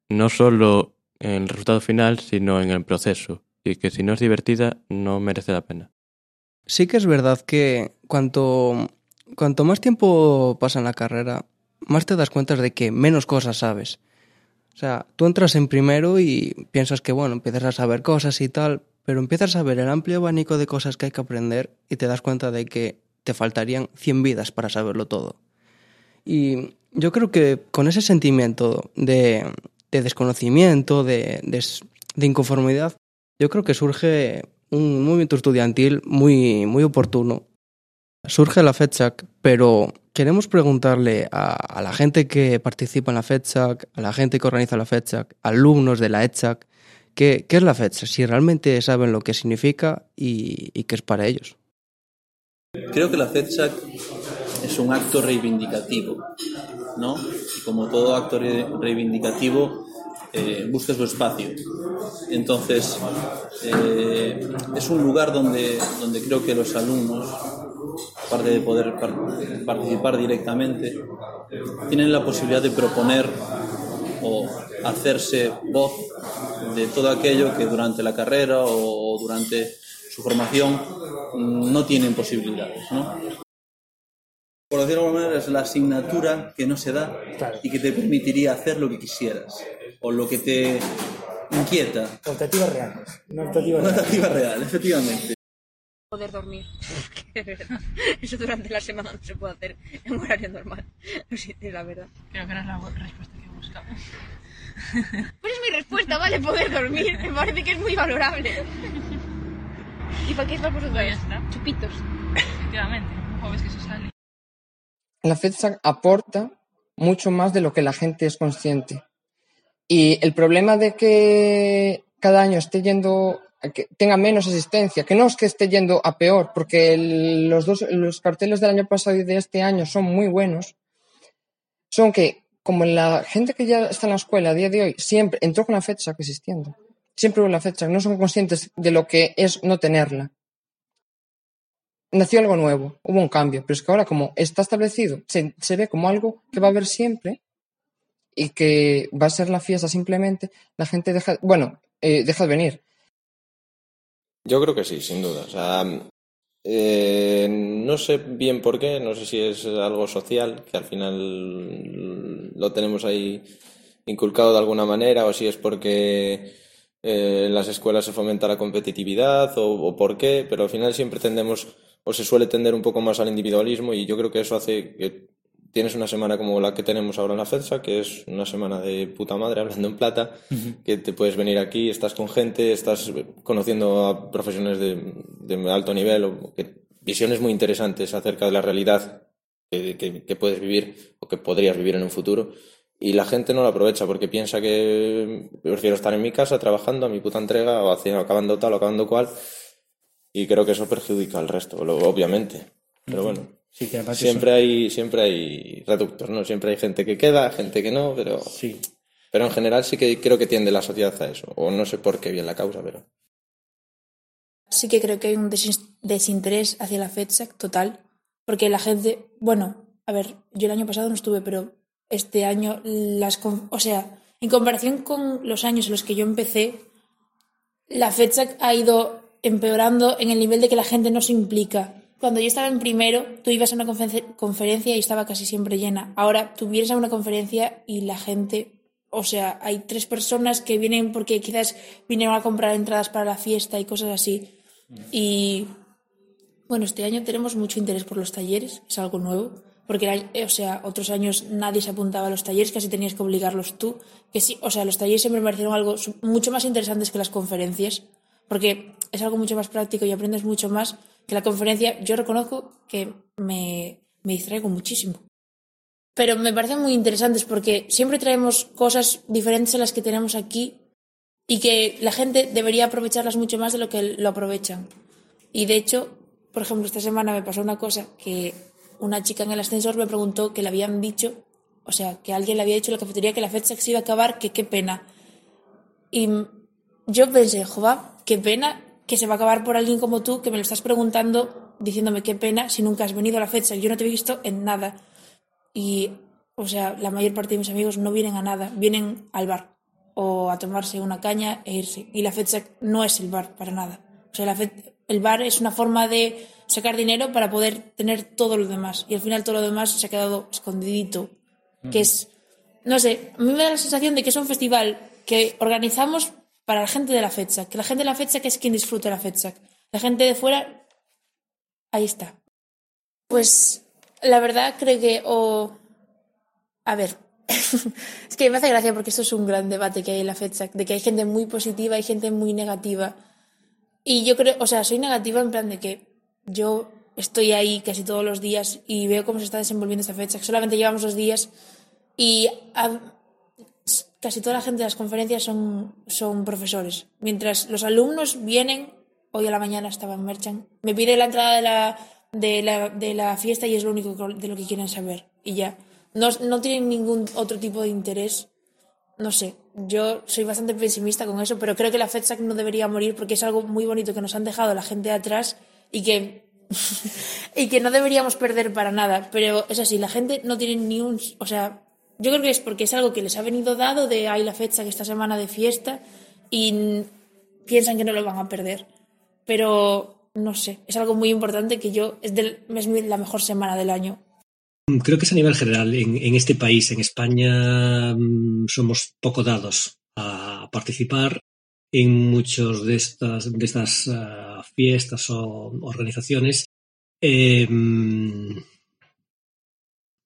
no solo en el resultado final, sino en el proceso, y que si no es divertida no merece la pena. Sí que es verdad que cuanto, cuanto más tiempo pasa en la carrera, más te das cuenta de que menos cosas sabes. O sea, tú entras en primero y piensas que, bueno, empiezas a saber cosas y tal, pero empiezas a ver el amplio abanico de cosas que hay que aprender y te das cuenta de que te faltarían 100 vidas para saberlo todo. Y yo creo que con ese sentimiento de, de desconocimiento, de, inconformidad, yo creo que surge un movimiento estudiantil muy, muy oportuno. Surge la FEDSAC, pero queremos preguntarle a, la gente que participa en la FEDSAC, a la gente que organiza la FEDSAC, alumnos de la EDSAC, qué, es la FEDSAC, si realmente saben lo que significa y, y qué es para ellos. Creo que la FEDSAC es un acto reivindicativo, ¿no? Y como todo acto reivindicativo, eh, busca su espacio. Entonces, eh, es un lugar donde, donde creo que los alumnos, aparte de poder par participar directamente, tienen la posibilidad de proponer o hacerse voz de todo aquello que durante la carrera o durante su formación no tienen posibilidades. ¿no? Por decirlo de alguna manera, es la asignatura que no se da claro. y que te permitiría hacer lo que quisieras o lo que te inquieta. Optativas reales. Una optativa Una real. optativa real, efectivamente. Poder dormir. Eso durante la semana no se puede hacer en un horario normal. Es la verdad. Creo que no es la respuesta que buscamos. Pues es mi respuesta, vale, poder dormir. Me parece que es muy valorable. ¿Y para qué es para vosotros? Chupitos. Efectivamente, un jueves que se sale la FEDSAC aporta mucho más de lo que la gente es consciente. Y el problema de que cada año esté yendo, que tenga menos asistencia, que no es que esté yendo a peor, porque los, dos, los carteles del año pasado y de este año son muy buenos, son que como la gente que ya está en la escuela a día de hoy siempre entró con la FEDSAC existiendo, siempre hubo la FEDSAC, no son conscientes de lo que es no tenerla nació algo nuevo, hubo un cambio, pero es que ahora como está establecido, se, se, ve como algo que va a haber siempre y que va a ser la fiesta simplemente, la gente deja, bueno, eh, deja de venir. Yo creo que sí, sin duda. O sea, eh, no sé bien por qué, no sé si es algo social, que al final lo tenemos ahí inculcado de alguna manera, o si es porque eh, en las escuelas se fomenta la competitividad, o, o por qué, pero al final siempre tendemos o se suele tender un poco más al individualismo y yo creo que eso hace que tienes una semana como la que tenemos ahora en la FEDSA, que es una semana de puta madre, hablando en plata, uh -huh. que te puedes venir aquí, estás con gente, estás conociendo a profesiones de, de alto nivel, o que, visiones muy interesantes acerca de la realidad que, que, que, puedes vivir o que podrías vivir en un futuro. Y la gente no lo aprovecha porque piensa que prefiero estar en mi casa trabajando a mi puta entrega o haciendo, acabando tal o acabando cual y creo que eso perjudica al resto, obviamente. Pero bueno, sí, que siempre, hay, siempre hay reductos, ¿no? Siempre hay gente que queda, gente que no, pero, sí. Pero en general sí que creo que tiende la sociedad a eso. O no sé por qué bien la causa, pero. Sí que creo que hay un desin- desinterés hacia la FedSec total, porque la gente, bueno, a ver, yo el año pasado no estuve, pero este año las, con- o sea, en comparación con los años en los que yo empecé, la FedSec ha ido empeorando en el nivel de que la gente no se implica. Cuando yo estaba en primero, tú ibas a una conferencia- y estaba casi siempre llena. Ahora tú vienes a una conferencia y la gente, o sea, hay tres personas que vienen porque quizás vinieron a comprar entradas para la fiesta y cosas así. Y bueno, este año tenemos mucho interés por los talleres, es algo nuevo, porque eh, o sea, otros años nadie se apuntaba a los talleres, casi tenías que obligarlos tú. Que sí, o sea, los talleres siempre me parecieron algo mucho más interesantes que las conferencias, porque es algo mucho más práctico y aprendes mucho más que la conferencia. Yo reconozco que me, me distraigo muchísimo. Pero me parecen muy interesantes porque siempre traemos cosas diferentes a las que tenemos aquí y que la gente debería aprovecharlas mucho más de lo que lo aprovechan. Y de hecho, por ejemplo, esta semana me pasó una cosa que una chica en el ascensor me preguntó que le habían dicho, o sea, que alguien le había dicho en la cafetería que la fecha se iba a acabar, que qué pena. Y yo pensé, jova, qué pena que se va a acabar por alguien como tú que me lo estás preguntando diciéndome qué pena si nunca has venido a la fecha. Yo no te he visto en nada. Y, o sea, la mayor parte de mis amigos no vienen a nada, vienen al bar o a tomarse una caña e irse. Y la fecha no es el bar para nada. O sea, la el bar es una forma de sacar dinero para poder tener todo lo demás. Y al final todo lo demás se ha quedado escondidito. Que es, no sé, a mí me da la sensación de que es un festival que organizamos para la gente de la fecha. Que la gente de la fecha que es quien disfruta la fecha. La gente de fuera, ahí está. Pues la verdad creo que, o... A ver, es que me hace gracia porque esto es un gran debate que hay en la fecha, de que hay gente muy positiva y gente muy negativa. Y yo creo, o sea, soy negativa en plan de que yo estoy ahí casi todos los días y veo cómo se está desenvolviendo esta fecha. Solamente llevamos dos días y casi toda la gente de las conferencias son, son profesores. Mientras los alumnos vienen, hoy a la mañana estaba en Merchant, me pide la entrada de la, de la, de la fiesta y es lo único de lo que quieren saber. Y ya. No, no tienen ningún otro tipo de interés. No sé, yo soy bastante pesimista con eso, pero creo que la FedSac no debería morir porque es algo muy bonito que nos han dejado la gente atrás y que y que no deberíamos perder para nada. Pero es así, la gente no tiene ni un... O sea, yo creo que es porque es algo que les ha venido dado de hay la fecha que esta semana de fiesta y piensan que no lo van a perder. Pero no sé, es algo muy importante que yo... Es, del, es la mejor semana del año. Creo que es a nivel general. En, este país, en España, mm, somos poco dados a participar en muchos de estas, de estas ah, fiestas o organizaciones. Eh, mm,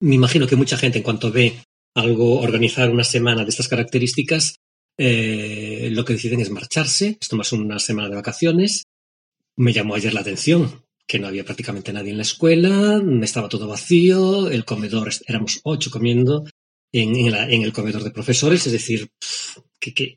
me imagino que mucha gente, en cuanto ve algo, organizar una semana de estas características, eh, lo que deciden es marcharse, es tomarse una semana de vacaciones. Me llamó ayer la atención que no había prácticamente nadie en la escuela, estaba todo vacío, el comedor, éramos ocho comiendo en, el comedor de profesores, es decir, que,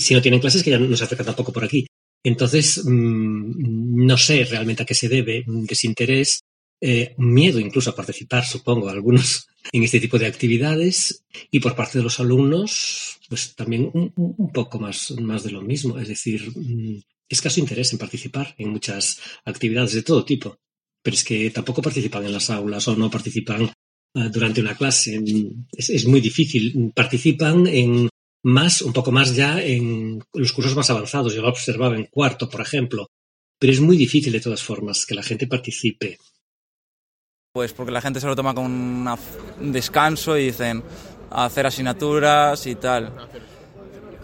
si no tienen clases, que ya no se acercan tampoco por aquí. Entonces, mm, no sé realmente a qué se debe, un desinterés, eh, miedo incluso a participar, supongo, algunos en este tipo de actividades, y por parte de los alumnos, pues también un, poco más, más de lo mismo, es decir, mm, escaso interés en participar en muchas actividades de todo tipo, pero es que tampoco participan en las aulas o no participan eh, durante una clase. Mm, Es, es muy difícil. Participan en más, un poco más ya en los cursos más avanzados. Yo lo observaba en cuarto, por ejemplo. Pero es muy difícil de todas formas que la gente participe. Pues porque la gente se lo toma una- un descanso y dicen hacer asignaturas y tal.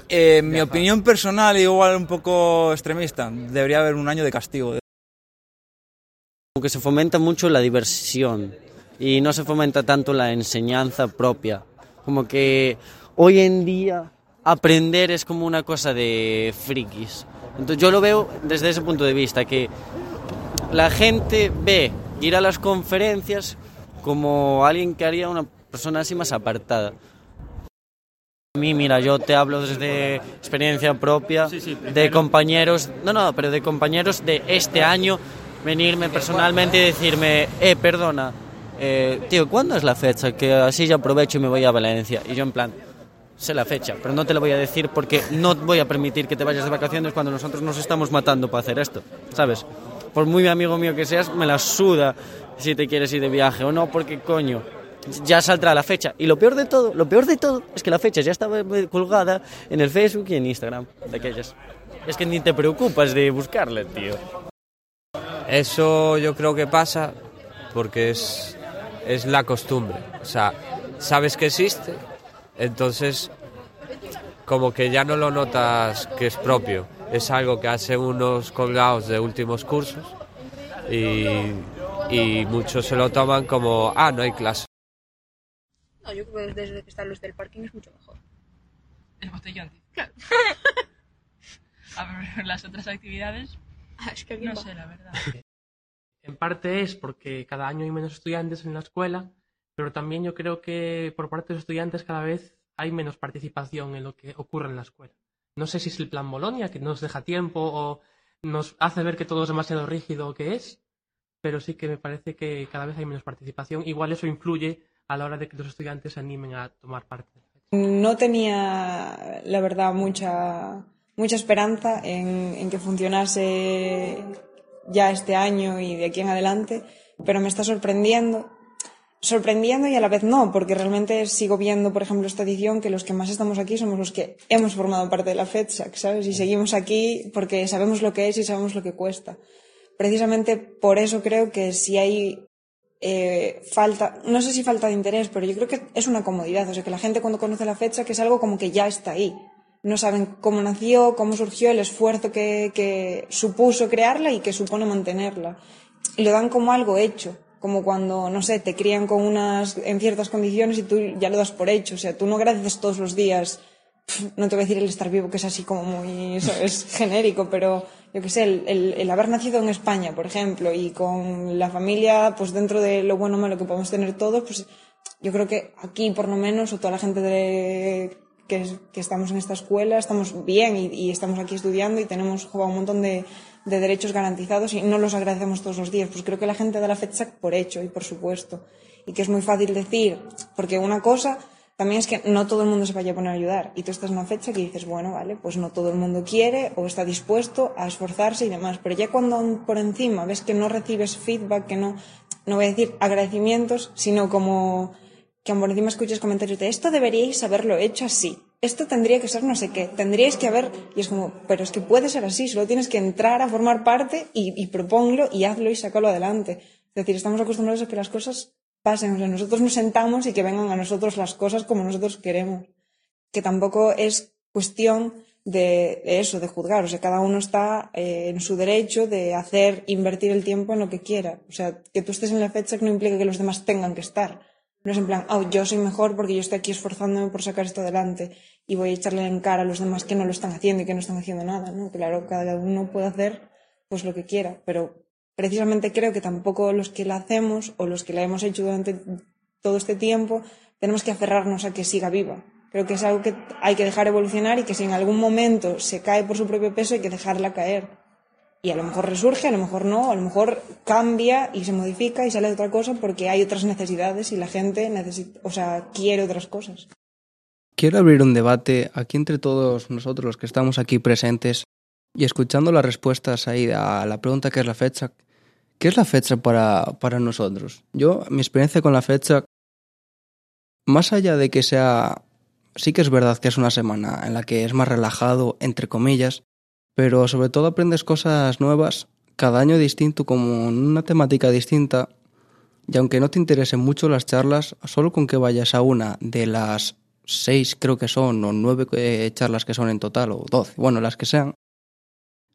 Eh, mi opinión personal, igual un poco extremista, debería haber un año de castigo. Como que se fomenta mucho la diversión y no se fomenta tanto la enseñanza propia. Como que hoy en día aprender es como una cosa de frikis. Entonces yo lo veo desde ese punto de vista, que la gente ve ir a las conferencias como alguien que haría una persona así más apartada. A mí, mira, yo te hablo desde experiencia propia, de compañeros, no, no, pero de compañeros de este año, venirme personalmente y decirme, eh, perdona, eh, tío, ¿cuándo es la fecha? Que así ya aprovecho y me voy a Valencia. Y yo en plan, sé la fecha, pero no te la voy a decir porque no voy a permitir que te vayas de vacaciones cuando nosotros nos estamos matando para hacer esto, ¿sabes? Por muy amigo mío que seas, me la suda si te quieres ir de viaje o no, porque coño, ya saldrá la fecha. Y lo peor de todo, lo peor de todo es que la fecha ya estaba colgada en el Facebook y en Instagram de aquellas. Es que ni te preocupas de buscarla, tío. Eso yo creo que pasa porque es, es la costumbre. O sea, sabes que existe, entonces como que ya no lo notas que es propio. Es algo que hacen unos colgados de últimos cursos y, y muchos se lo toman como, ah, no hay clase. No, yo creo que desde que están los del parking es mucho mejor. El botellón. tío. Claro. A ver, las otras actividades, Ah, es que aquí no va. sé, la verdad. En parte es porque cada año hay menos estudiantes en la escuela, pero también yo creo que por parte de los estudiantes cada vez hay menos participación en lo que ocurre en la escuela. No sé si es el plan Bolonia, que nos deja tiempo o nos hace ver que todo es demasiado rígido o qué es, pero sí que me parece que cada vez hay menos participación. Igual eso influye a la hora de que los estudiantes se animen a tomar parte. No tenía, la verdad, mucha, mucha esperanza en, en que funcionase ya este año y de aquí en adelante, pero me está sorprendiendo. Sorprendiendo y a la vez no, porque realmente sigo viendo, por ejemplo, esta edición que los que más estamos aquí somos los que hemos formado parte de la FEDSAC, ¿sabes? Y seguimos aquí porque sabemos lo que es y sabemos lo que cuesta. Precisamente por eso creo que si hay eh, falta, no sé si falta de interés, pero yo creo que es una comodidad. O sea, que la gente cuando conoce la que es algo como que ya está ahí. No saben cómo nació, cómo surgió, el esfuerzo que, que supuso crearla y que supone mantenerla. Y lo dan como algo hecho. Como cuando, no sé, te crían con unas, en ciertas condiciones y tú ya lo das por hecho. O sea, tú no agradeces todos los días no te voy a decir el estar vivo, que es así como muy ¿sabes? genérico, pero yo qué sé, el, el, el, haber nacido en España, por ejemplo, y con la familia, pues dentro de lo bueno o malo que podemos tener todos, pues yo creo que aquí, por lo menos, o toda la gente de, que, que estamos en esta escuela, estamos bien y, y estamos aquí estudiando y tenemos jugado un montón de, de derechos garantizados y no los agradecemos todos los días. Pues creo que la gente da la fecha por hecho y por supuesto. Y que es muy fácil decir, porque una cosa también es que no todo el mundo se vaya a poner a ayudar. Y tú estás en una fecha que dices, bueno, vale, pues no todo el mundo quiere o está dispuesto a esforzarse y demás. Pero ya cuando por encima ves que no recibes feedback, que no, no voy a decir agradecimientos, sino como que por encima escuchas comentarios de esto deberíais haberlo hecho así. Esto tendría que ser no sé qué. Tendríais que haber. Y es como, pero es que puede ser así. Solo tienes que entrar a formar parte y, y y hazlo y sácalo adelante. Es decir, estamos acostumbrados a que las cosas pasen. O sea, nosotros nos sentamos y que vengan a nosotros las cosas como nosotros queremos. Que tampoco es cuestión de, de eso, de juzgar. O sea, cada uno está eh, en su derecho de hacer, invertir el tiempo en lo que quiera. O sea, que tú estés en la fecha no implica que los demás tengan que estar. No es en plan, oh, yo soy mejor porque yo estoy aquí esforzándome por sacar esto adelante y voy a echarle en cara a los demás que no lo están haciendo y que no están haciendo nada, ¿no? Claro, cada uno puede hacer pues lo que quiera, pero precisamente creo que tampoco los que la hacemos o los que la hemos hecho durante todo este tiempo tenemos que aferrarnos a que siga viva. Creo que es algo que hay que dejar evolucionar y que si en algún momento se cae por su propio peso hay que dejarla caer. Y a lo mejor resurge, a lo mejor no, a lo mejor cambia y se modifica y sale otra cosa porque hay otras necesidades y la gente necesita, o sea, quiere otras cosas. Quiero abrir un debate aquí entre todos nosotros los que estamos aquí presentes y escuchando las respuestas ahí a la pregunta que es la fecha. ¿Qué es la fecha para, para nosotros? Yo, mi experiencia con la fecha, más allá de que sea, sí que es verdad que es una semana en la que es más relajado, entre comillas, pero sobre todo aprendes cosas nuevas, cada año distinto, como una temática distinta, y aunque no te interesen mucho las charlas, solo con que vayas a una de las seis creo que son, o nueve eh, charlas que son en total, o doce, bueno, las que sean,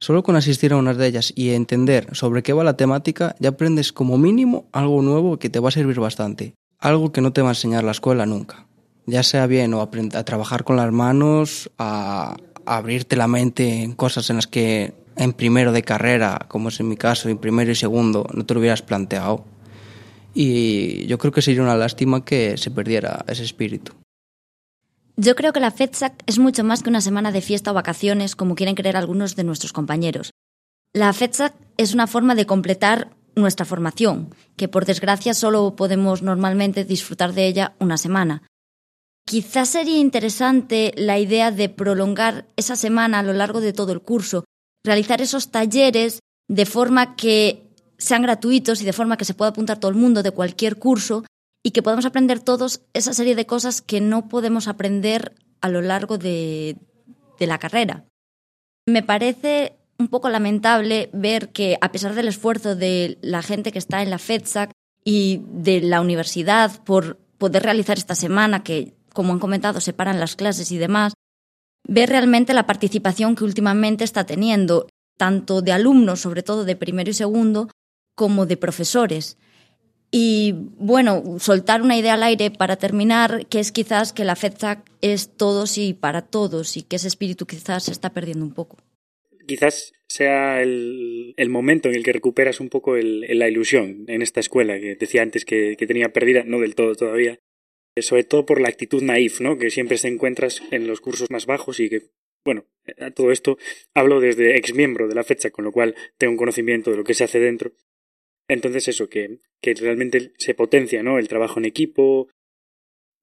solo con asistir a unas de ellas y entender sobre qué va la temática, ya aprendes como mínimo algo nuevo que te va a servir bastante, algo que no te va a enseñar la escuela nunca, ya sea bien o a trabajar con las manos, a abrirte la mente en cosas en las que en primero de carrera, como es en mi caso, en primero y segundo, no te lo hubieras planteado. Y yo creo que sería una lástima que se perdiera ese espíritu. Yo creo que la FEDSAC es mucho más que una semana de fiesta o vacaciones, como quieren creer algunos de nuestros compañeros. La FEDSAC es una forma de completar nuestra formación, que por desgracia solo podemos normalmente disfrutar de ella una semana. Quizás sería interesante la idea de prolongar esa semana a lo largo de todo el curso, realizar esos talleres de forma que sean gratuitos y de forma que se pueda apuntar todo el mundo de cualquier curso y que podamos aprender todos esa serie de cosas que no podemos aprender a lo largo de, la carrera. Me parece un poco lamentable ver que, a pesar del esfuerzo de la gente que está en la FEDSAC y de la universidad por poder realizar esta semana, que, como han comentado, separan las clases y demás, ver realmente la participación que últimamente está teniendo, tanto de alumnos, sobre todo de primero y segundo, como de profesores. Y bueno, soltar una idea al aire para terminar, que es quizás que la FEDSAC es todos y para todos y que ese espíritu quizás se está perdiendo un poco. Quizás sea el, momento en el que recuperas un poco la ilusión en esta escuela que decía antes que tenía perdida, no del todo todavía, sobre todo por la actitud naif, ¿no? Que siempre se encuentras en los cursos más bajos y que, bueno, a todo esto hablo desde ex miembro de la fecha, con lo cual tengo un conocimiento de lo que se hace dentro. Entonces eso, que, que realmente se potencia, ¿no? El trabajo en equipo,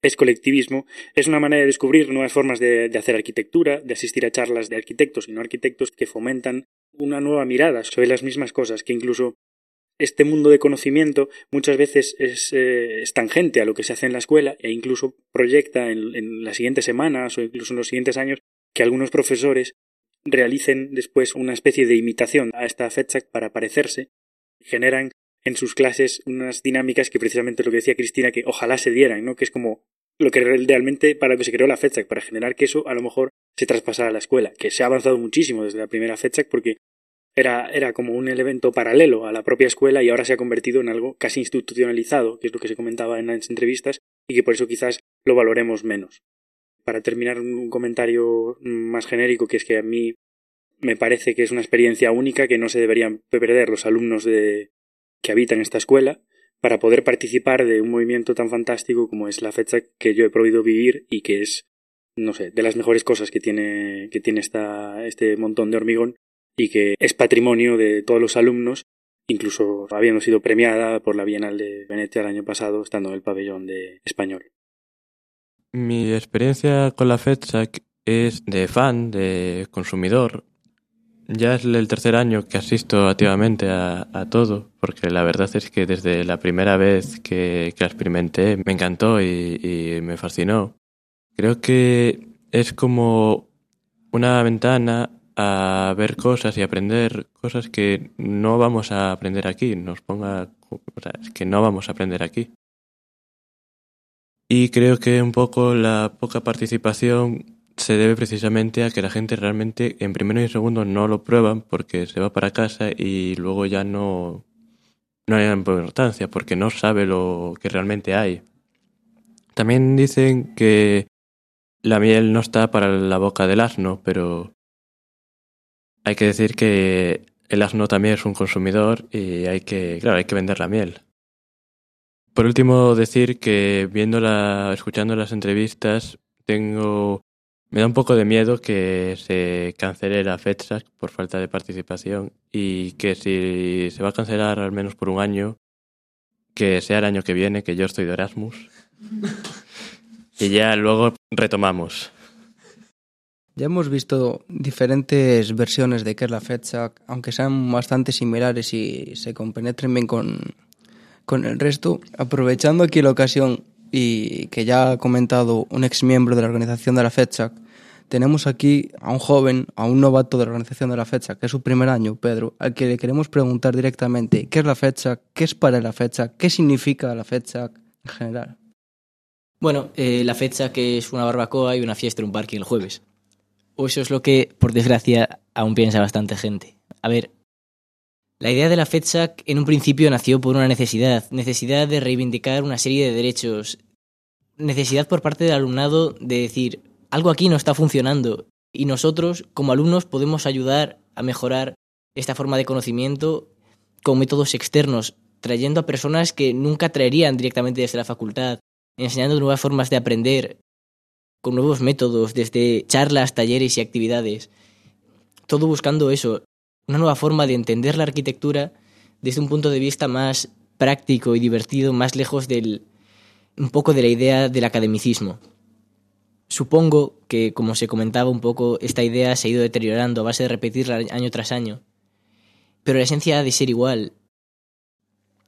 es colectivismo, es una manera de descubrir nuevas formas de, de, hacer arquitectura, de asistir a charlas de arquitectos y no arquitectos que fomentan una nueva mirada sobre las mismas cosas, que incluso este mundo de conocimiento muchas veces es, eh, es tangente a lo que se hace en la escuela e incluso proyecta en, en las siguientes semanas o incluso en los siguientes años que algunos profesores realicen después una especie de imitación a esta fecha para parecerse, generan en sus clases unas dinámicas que precisamente lo que decía Cristina, que ojalá se dieran, ¿no? Que es como lo que realmente para lo que se creó la fecha, para generar que eso a lo mejor se traspasara a la escuela, que se ha avanzado muchísimo desde la primera fecha porque era, era como un evento paralelo a la propia escuela y ahora se ha convertido en algo casi institucionalizado, que es lo que se comentaba en las entrevistas, y que por eso quizás lo valoremos menos. Para terminar, un comentario más genérico, que es que a mí me parece que es una experiencia única que no se deberían perder los alumnos de, que habitan esta escuela para poder participar de un movimiento tan fantástico como es la fecha que yo he podido vivir y que es, no sé, de las mejores cosas que tiene, que tiene esta, este montón de hormigón y que es patrimonio de todos los alumnos, incluso habiendo sido premiada por la Bienal de Venecia el año pasado, estando en el pabellón de español. Mi experiencia con la FEDSAC es de fan, de consumidor. Ya es el tercer año que asisto activamente a, a todo, porque la verdad es que desde la primera vez que, que la experimenté me encantó y, y me fascinó. Creo que es como una ventana a ver cosas y aprender cosas que no vamos a aprender aquí, nos ponga, o sea, es que no vamos a aprender aquí. Y creo que un poco la poca participación se debe precisamente a que la gente realmente en primero y segundo no lo prueban porque se va para casa y luego ya no, no hay importancia porque no sabe lo que realmente hay. También dicen que la miel no está para la boca del asno, pero hay que decir que el asno también es un consumidor y hay que, claro, hay que vender la miel. Por último, decir que viendo la, escuchando las entrevistas, tengo, me da un poco de miedo que se cancele la FEDSAC por falta de participación y que si se va a cancelar al menos por un año, que sea el año que viene, que yo estoy de Erasmus. y ya luego retomamos. Ya hemos visto diferentes versiones de qué es la FEDSAC, aunque sean bastante similares y se compenetren bien con, con el resto. Aprovechando aquí la ocasión y que ya ha comentado un ex miembro de la organización de la FEDSAC, tenemos aquí a un joven, a un novato de la organización de la FEDSAC, que es su primer año, Pedro, al que le queremos preguntar directamente qué es la FEDSAC, qué es para la FEDSAC, qué significa la FEDSAC en general. Bueno, eh, la FEDSAC es una barbacoa y una fiesta en un parque el jueves. O eso es lo que, por desgracia, aún piensa bastante gente. A ver, la idea de la FEDSAC en un principio nació por una necesidad, necesidad de reivindicar una serie de derechos, necesidad por parte del alumnado de decir, algo aquí no está funcionando y nosotros, como alumnos, podemos ayudar a mejorar esta forma de conocimiento con métodos externos, trayendo a personas que nunca traerían directamente desde la facultad, enseñando nuevas formas de aprender, con nuevos métodos, desde charlas, talleres y actividades. Todo buscando eso, una nueva forma de entender la arquitectura desde un punto de vista más práctico y divertido, más lejos del un poco de la idea del academicismo. Supongo que, como se comentaba un poco, esta idea se ha ido deteriorando a base de repetirla año tras año. Pero la esencia ha de ser igual.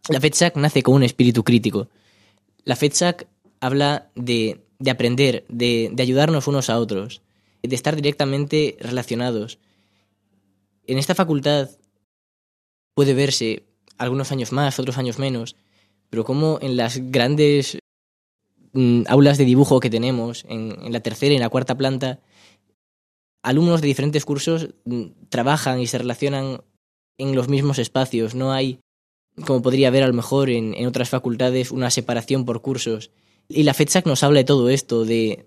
La FedSAC nace con un espíritu crítico. La FedSAC habla de, de aprender, de, de ayudarnos unos a otros, de estar directamente relacionados. En esta facultad puede verse algunos años más, otros años menos, pero como en las grandes mm, aulas de dibujo que tenemos, en, la tercera y en la cuarta planta, alumnos de diferentes cursos mm, trabajan y se relacionan en los mismos espacios. No hay, como podría haber a lo mejor en otras facultades, una separación por cursos. Y la FEDSAC nos habla de todo esto, de,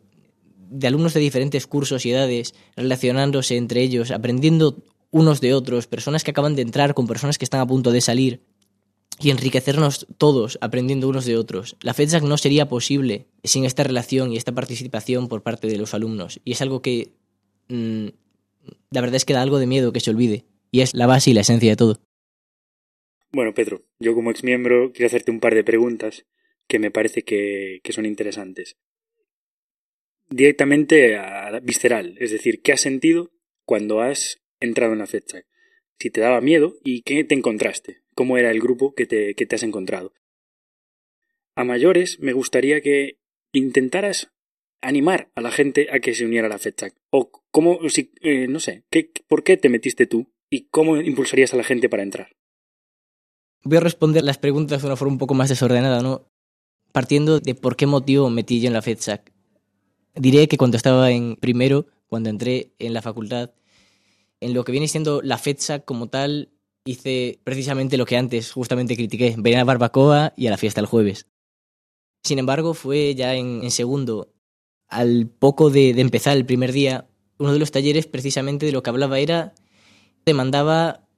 de alumnos de diferentes cursos y edades relacionándose entre ellos, aprendiendo unos de otros, personas que acaban de entrar con personas que están a punto de salir y enriquecernos todos aprendiendo unos de otros. La FEDSAC no sería posible sin esta relación y esta participación por parte de los alumnos. Y es algo que mmm, la verdad es que da algo de miedo que se olvide. Y es la base y la esencia de todo. Bueno, Pedro, yo como exmiembro quiero hacerte un par de preguntas que me parece que, que son interesantes. Directamente a visceral, es decir, ¿qué has sentido cuando has entrado en la FedSAC? Si te daba miedo y qué te encontraste, cómo era el grupo que te, que te has encontrado. A mayores, me gustaría que intentaras animar a la gente a que se uniera a la FedSAC. O cómo, si, eh, no sé, ¿qué, ¿por qué te metiste tú y cómo impulsarías a la gente para entrar? Voy a responder las preguntas de una forma un poco más desordenada, ¿no? Partiendo de por qué motivo metí yo en la FedSAC. Diré que cuando estaba en primero, cuando entré en la facultad, en lo que viene siendo la FedSAC como tal, hice precisamente lo que antes justamente critiqué, venir a barbacoa y a la fiesta el jueves. Sin embargo, fue ya en, segundo, al poco de, empezar el primer día, uno de los talleres precisamente de lo que hablaba era, demandaba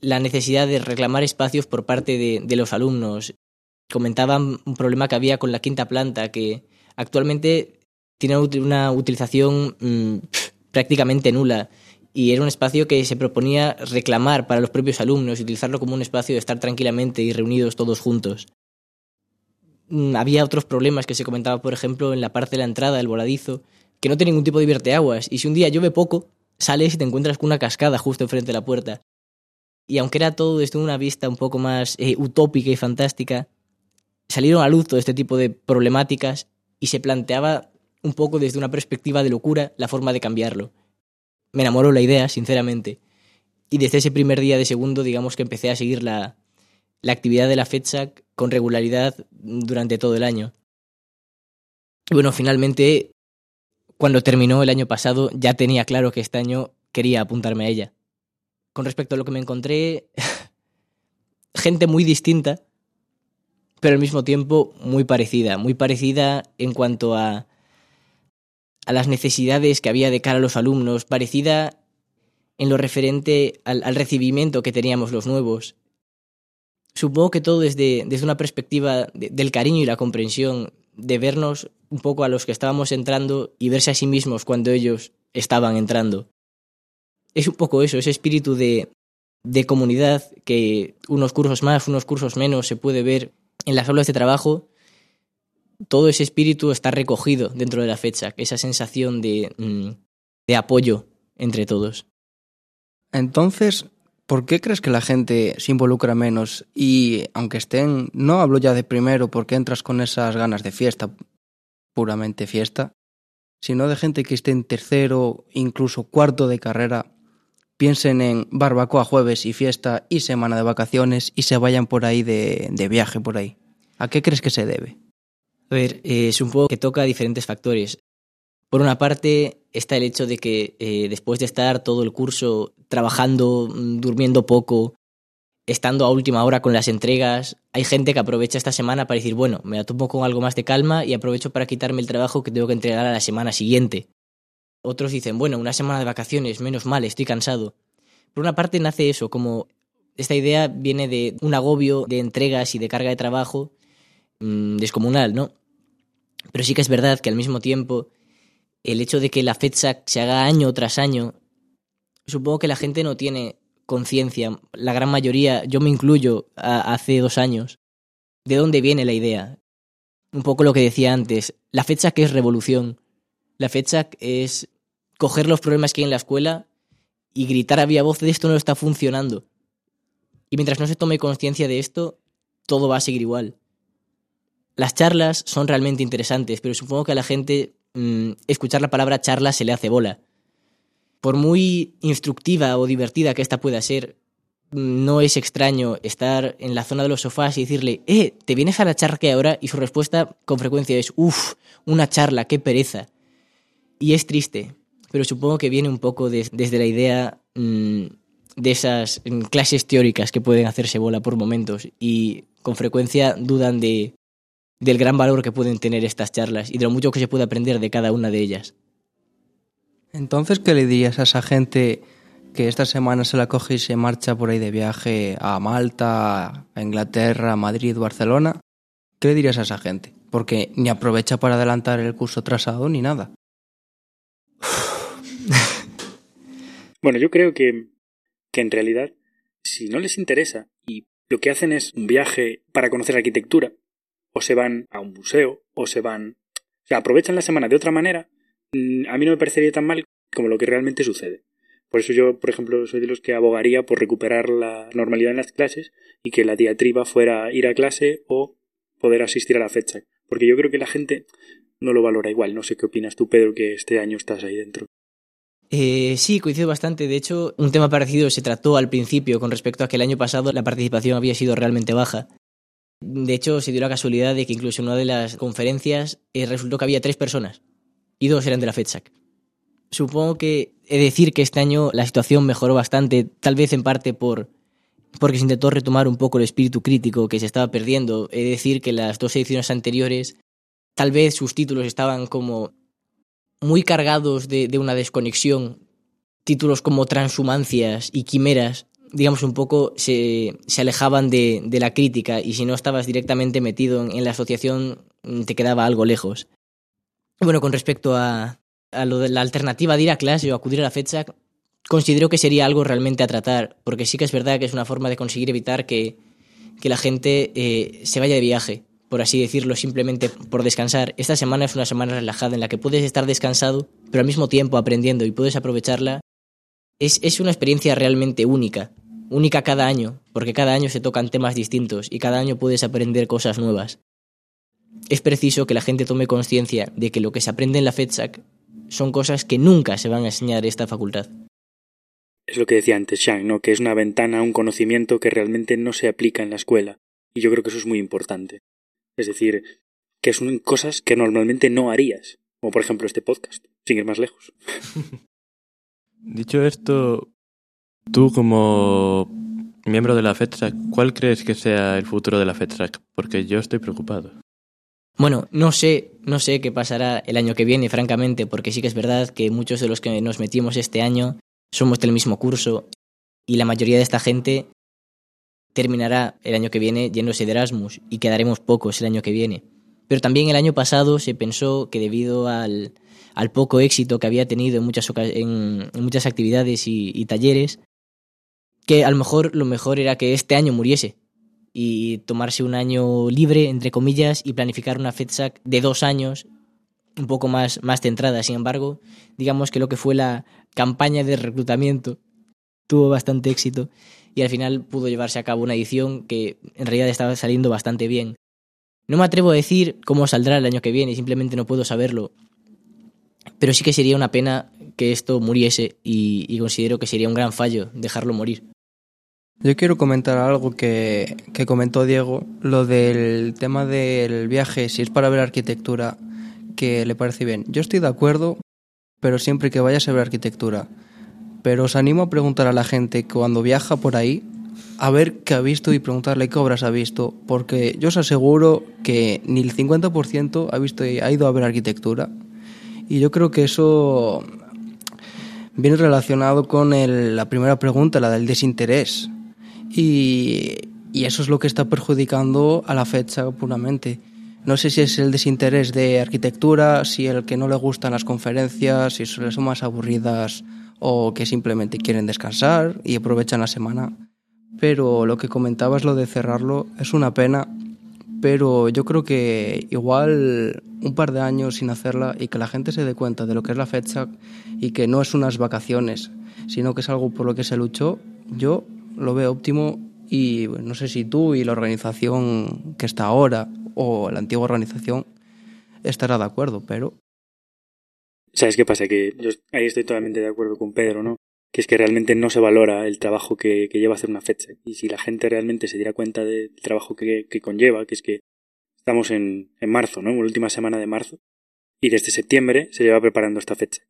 la necesidad de reclamar espacios por parte de los alumnos. Comentaban un problema que había con la quinta planta, que actualmente tiene una utilización mmm, prácticamente nula y era un espacio que se proponía reclamar para los propios alumnos y utilizarlo como un espacio de estar tranquilamente y reunidos todos juntos. Mm, había otros problemas que se comentaba, por ejemplo, en la parte de la entrada del voladizo, que no tiene ningún tipo de vierteaguas y si un día llueve poco, sales y te encuentras con una cascada justo enfrente de la puerta. Y aunque era todo desde una vista un poco más eh, utópica y fantástica, salieron a luz todo este tipo de problemáticas y se planteaba un poco desde una perspectiva de locura la forma de cambiarlo. Me enamoró la idea, sinceramente. Y desde ese primer día de segundo, digamos que empecé a seguir la, la actividad de la FEDSAC con regularidad durante todo el año. Bueno, finalmente, cuando terminó el año pasado, ya tenía claro que este año quería apuntarme a ella. Con respecto a lo que me encontré, gente muy distinta, pero al mismo tiempo muy parecida. Muy parecida en cuanto a a las necesidades que había de cara a los alumnos, parecida en lo referente al, al recibimiento que teníamos los nuevos. Supongo que todo desde, desde una perspectiva de, del cariño y la comprensión, de vernos un poco a los que estábamos entrando y verse a sí mismos cuando ellos estaban entrando. Es un poco eso, ese espíritu de, de comunidad que unos cursos más, unos cursos menos se puede ver en las aulas de trabajo, todo ese espíritu está recogido dentro de la fecha, esa sensación de, mm, de apoyo entre todos. Entonces, ¿por qué crees que la gente se involucra menos? Y aunque estén, no hablo ya de primero porque entras con esas ganas de fiesta, puramente fiesta, sino de gente que esté en tercero, incluso cuarto de carrera, piensen en barbacoa jueves y fiesta y semana de vacaciones y se vayan por ahí de, de viaje por ahí. ¿A qué crees que se debe? A ver, eh, supongo que toca diferentes factores. Por una parte está el hecho de que eh, después de estar todo el curso trabajando, mm, durmiendo poco, estando a última hora con las entregas, hay gente que aprovecha esta semana para decir, bueno, me la tomo con algo más de calma y aprovecho para quitarme el trabajo que tengo que entregar a la semana siguiente. Otros dicen, bueno, una semana de vacaciones, menos mal, estoy cansado. Por una parte nace eso, como esta idea viene de un agobio de entregas y de carga de trabajo mmm, descomunal, ¿no? Pero sí que es verdad que al mismo tiempo el hecho de que la FEDSAC se haga año tras año, supongo que la gente no tiene conciencia, la gran mayoría, yo me incluyo hace dos años, de dónde viene la idea. Un poco lo que decía antes, la FEDSAC es revolución. La FEDSAC es coger los problemas que hay en la escuela y gritar a viva voz de esto no está funcionando. Y mientras no se tome conciencia de esto, todo va a seguir igual. Las charlas son realmente interesantes, pero supongo que a la gente mmm, escuchar la palabra charla se le hace bola. Por muy instructiva o divertida que esta pueda ser, no es extraño estar en la zona de los sofás y decirle, eh, ¿te vienes a la charla que ahora? Y su respuesta con frecuencia es, uff, una charla, qué pereza. Y es triste, pero supongo que viene un poco de, desde la idea mmm, de esas mm, clases teóricas que pueden hacerse bola por momentos y con frecuencia dudan de, del gran valor que pueden tener estas charlas y de lo mucho que se puede aprender de cada una de ellas. Entonces, ¿qué le dirías a esa gente que esta semana se la coge y se marcha por ahí de viaje a Malta, a Inglaterra, a Madrid, Barcelona? ¿Qué le dirías a esa gente? Porque ni aprovecha para adelantar el curso trazado ni nada. bueno, yo creo que, que en realidad, si no les interesa y lo que hacen es un viaje para conocer arquitectura, o se van a un museo, o se van... O sea, aprovechan la semana de otra manera, mm, a mí no me parecería tan mal como lo que realmente sucede. Por eso yo, por ejemplo, soy de los que abogaría por recuperar la normalidad en las clases y que la diatriba fuera ir a clase o poder asistir a la fecha. Porque yo creo que la gente no lo valora igual. No sé qué opinas tú, Pedro, que este año estás ahí dentro. Eh, sí, coincido bastante. De hecho, un tema parecido se trató al principio con respecto a que el año pasado la participación había sido realmente baja. De hecho, se dio la casualidad de que incluso en una de las conferencias eh, resultó que había tres personas y dos eran de la FEDSAC. Supongo que he de decir que este año la situación mejoró bastante, tal vez en parte por porque se intentó retomar un poco el espíritu crítico que se estaba perdiendo. He de decir que las dos ediciones anteriores, tal vez sus títulos estaban como muy cargados de, de una desconexión. Títulos como Transhumancias y Quimeras, digamos, un poco se, se alejaban de, de, la crítica y si no estabas directamente metido en, la asociación te quedaba algo lejos. Bueno, con respecto a, a lo de la alternativa de ir a clase o acudir a la fecha, considero que sería algo realmente a tratar, porque sí que es verdad que es una forma de conseguir evitar que, que la gente eh, se vaya de viaje, por así decirlo, simplemente por descansar. Esta semana es una semana relajada en la que puedes estar descansado, pero al mismo tiempo aprendiendo y puedes aprovecharla. Es, es una experiencia realmente única, única cada año, porque cada año se tocan temas distintos y cada año puedes aprender cosas nuevas. Es preciso que la gente tome conciencia de que lo que se aprende en la FEDSAC son cosas que nunca se van a enseñar esta facultad. Es lo que decía antes Shang, ¿no? que es una ventana a un conocimiento que realmente no se aplica en la escuela. Y yo creo que eso es muy importante. Es decir, que son cosas que normalmente no harías. Como por ejemplo este podcast, sin ir más lejos. Dicho esto, tú como miembro de la FEDSAC, ¿cuál crees que sea el futuro de la FEDSAC? Porque yo estoy preocupado. Bueno, no sé, no sé qué pasará el año que viene, francamente, porque sí que es verdad que muchos de los que nos metimos este año somos del mismo curso y la mayoría de esta gente terminará el año que viene yéndose de Erasmus y quedaremos pocos el año que viene. Pero también el año pasado se pensó que debido al, al poco éxito que había tenido en muchas, en, en muchas actividades y, y talleres, que a lo mejor lo mejor era que este año muriese y tomarse un año libre, entre comillas, y planificar una FEDSAC de dos años, un poco más, más centrada. Sin embargo, digamos que lo que fue la campaña de reclutamiento tuvo bastante éxito y al final pudo llevarse a cabo una edición que en realidad estaba saliendo bastante bien. No me atrevo a decir cómo saldrá el año que viene, simplemente no puedo saberlo. Pero sí que sería una pena que esto muriese y, y considero que sería un gran fallo dejarlo morir. Yo quiero comentar algo que, que, comentó Diego, lo del tema del viaje, si es para ver arquitectura, que le parece bien. Yo estoy de acuerdo, pero siempre que vayas a ver arquitectura. Pero os animo a preguntar a la gente cuando viaja por ahí, a ver qué ha visto y preguntarle qué obras ha visto, porque yo os aseguro que ni el 50% ha, visto, ha ido a ver arquitectura. Y yo creo que eso viene relacionado con la primera pregunta, la del desinterés y, y, eso es lo que está perjudicando a la fecha puramente. No sé si es el desinterés de arquitectura, si el que no le gustan las conferencias, si son más aburridas o que simplemente quieren descansar y aprovechan la semana. Pero lo que comentabas, lo de cerrarlo, es una pena pero yo creo que igual un par de años sin hacerla y que la gente se dé cuenta de lo que es la fecha y que no es unas vacaciones, sino que es algo por lo que se luchó, yo lo veo óptimo y no sé si tú y la organización que está ahora o la antigua organización estará de acuerdo, pero... ¿Sabes qué pasa? Que yo ahí estoy totalmente de acuerdo con Pedro, ¿no? Que es que realmente no se valora el trabajo que, que lleva a hacer una fecha. Y si la gente realmente se diera cuenta del trabajo que, que conlleva, que es que estamos en, en marzo, ¿no? En la última semana de marzo. Y desde septiembre se lleva preparando esta fecha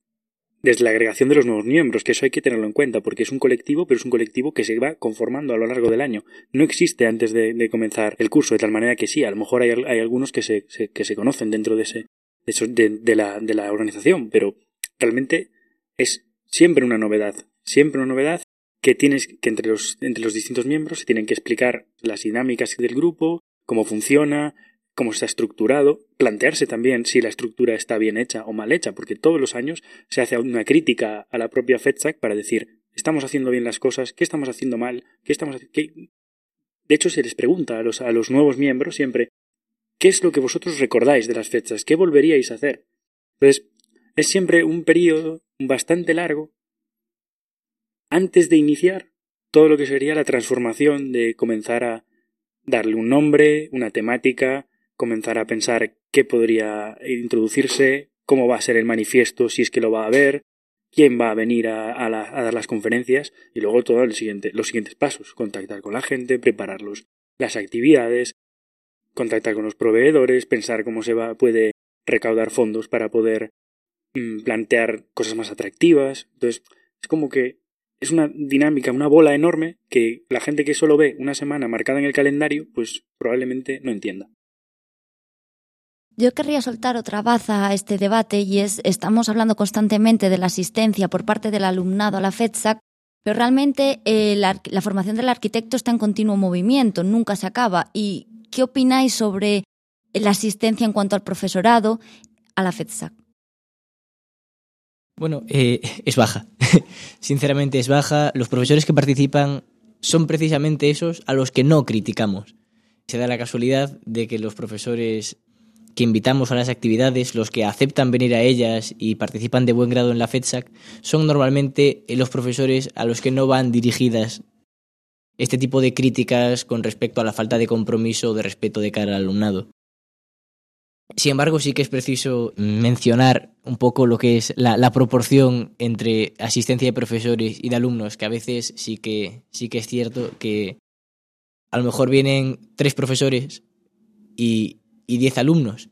desde la agregación de los nuevos miembros, que eso hay que tenerlo en cuenta, porque es un colectivo, pero es un colectivo que se va conformando a lo largo del año. No existe antes de, de comenzar el curso, de tal manera que sí, a lo mejor hay, hay algunos que se, se, que se conocen dentro de, ese, de, la organización, pero realmente es siempre una novedad, siempre una novedad que tienes que entre los, entre los distintos miembros se tienen que explicar las dinámicas del grupo, cómo funciona, cómo está estructurado, plantearse también si la estructura está bien hecha o mal hecha, porque todos los años se hace una crítica a la propia FedSac para decir, estamos haciendo bien las cosas, qué estamos haciendo mal, qué estamos qué... De hecho, se les pregunta a los, a los nuevos miembros siempre, ¿qué es lo que vosotros recordáis de las fechas? ¿Qué volveríais a hacer? Entonces, es siempre un periodo bastante largo antes de iniciar todo lo que sería la transformación de comenzar a darle un nombre, una temática, comenzar a pensar qué podría introducirse, cómo va a ser el manifiesto, si es que lo va a haber, quién va a venir a, a, la, a dar las conferencias y luego todo el siguiente, los siguientes pasos, contactar con la gente, preparar las actividades, contactar con los proveedores, pensar cómo se va, puede recaudar fondos para poder mmm, plantear cosas más atractivas. Entonces, es como que es una dinámica, una bola enorme que la gente que solo ve una semana marcada en el calendario, pues probablemente no entienda. Yo querría soltar otra baza a este debate y es, estamos hablando constantemente de la asistencia por parte del alumnado a la FEDSAC, pero realmente eh, la, formación del arquitecto está en continuo movimiento, nunca se acaba. ¿Y qué opináis sobre la asistencia en cuanto al profesorado a la FEDSAC? Bueno, eh, es baja. Sinceramente es baja. Los profesores que participan son precisamente esos a los que no criticamos. Se da la casualidad de que los profesores que invitamos a las actividades, los que aceptan venir a ellas y participan de buen grado en la FEDSAC, son normalmente los profesores a los que no van dirigidas este tipo de críticas con respecto a la falta de compromiso o de respeto de cara al alumnado. Sin embargo, sí que es preciso mencionar un poco lo que es la, la, proporción entre asistencia de profesores y de alumnos, que a veces sí que, sí que es cierto que a lo mejor vienen tres profesores y, y 10 alumnos,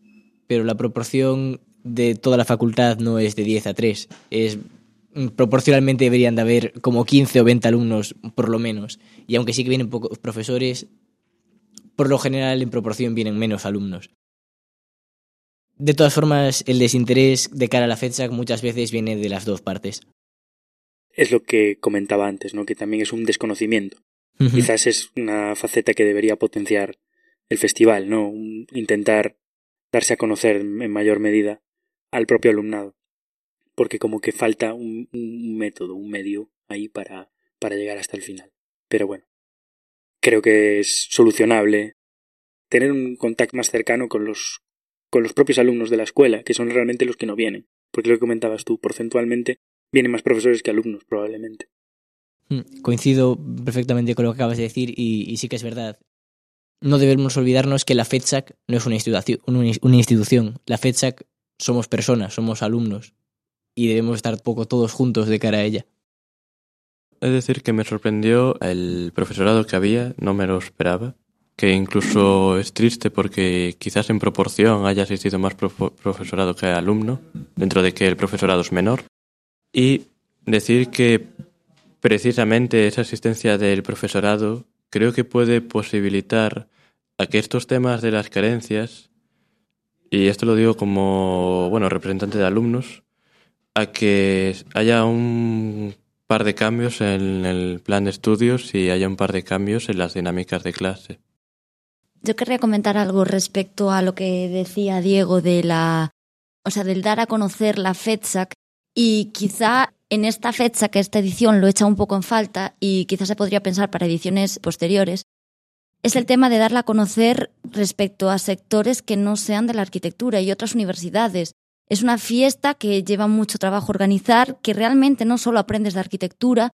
pero la proporción de toda la facultad no es de 10 a 3, es proporcionalmente deberían de haber como 15 o 20 alumnos por lo menos, y aunque sí que vienen pocos profesores, por lo general en proporción vienen menos alumnos. De todas formas, el desinterés de cara a la FEDSAC muchas veces viene de las dos partes. Es lo que comentaba antes, ¿no? que también es un desconocimiento. Uh -huh. Quizás es una faceta que debería potenciar el festival, ¿no? Intentar darse a conocer en mayor medida al propio alumnado. Porque como que falta un, método, un medio ahí para, para llegar hasta el final. Pero bueno, creo que es solucionable tener un contacto más cercano con los, con los propios alumnos de la escuela, que son realmente los que no vienen. Porque lo que comentabas tú, porcentualmente vienen más profesores que alumnos, probablemente. Mm, coincido perfectamente con lo que acabas de decir y sí que es verdad no debemos olvidarnos que la FEDSAC no es una institución, una institución. La FEDSAC somos personas, somos alumnos y debemos estar poco todos juntos de cara a ella. Es decir, que me sorprendió el profesorado que había, no me lo esperaba, que incluso es triste porque quizás en proporción haya asistido más profesorado que alumno, dentro de que el profesorado es menor, y decir que precisamente esa asistencia del profesorado creo que puede posibilitar a que estos temas de las carencias, y esto lo digo como bueno representante de alumnos, a que haya un par de cambios en el plan de estudios y haya un par de cambios en las dinámicas de clase. Yo querría comentar algo respecto a lo que decía Diego de la, o sea, del dar a conocer la FEDSAC y quizá en esta fecha que esta edición lo echa un poco en falta y quizás se podría pensar para ediciones posteriores, es el tema de darla a conocer respecto a sectores que no sean de la arquitectura y otras universidades. Es una fiesta que lleva mucho trabajo organizar, que realmente no solo aprendes de arquitectura,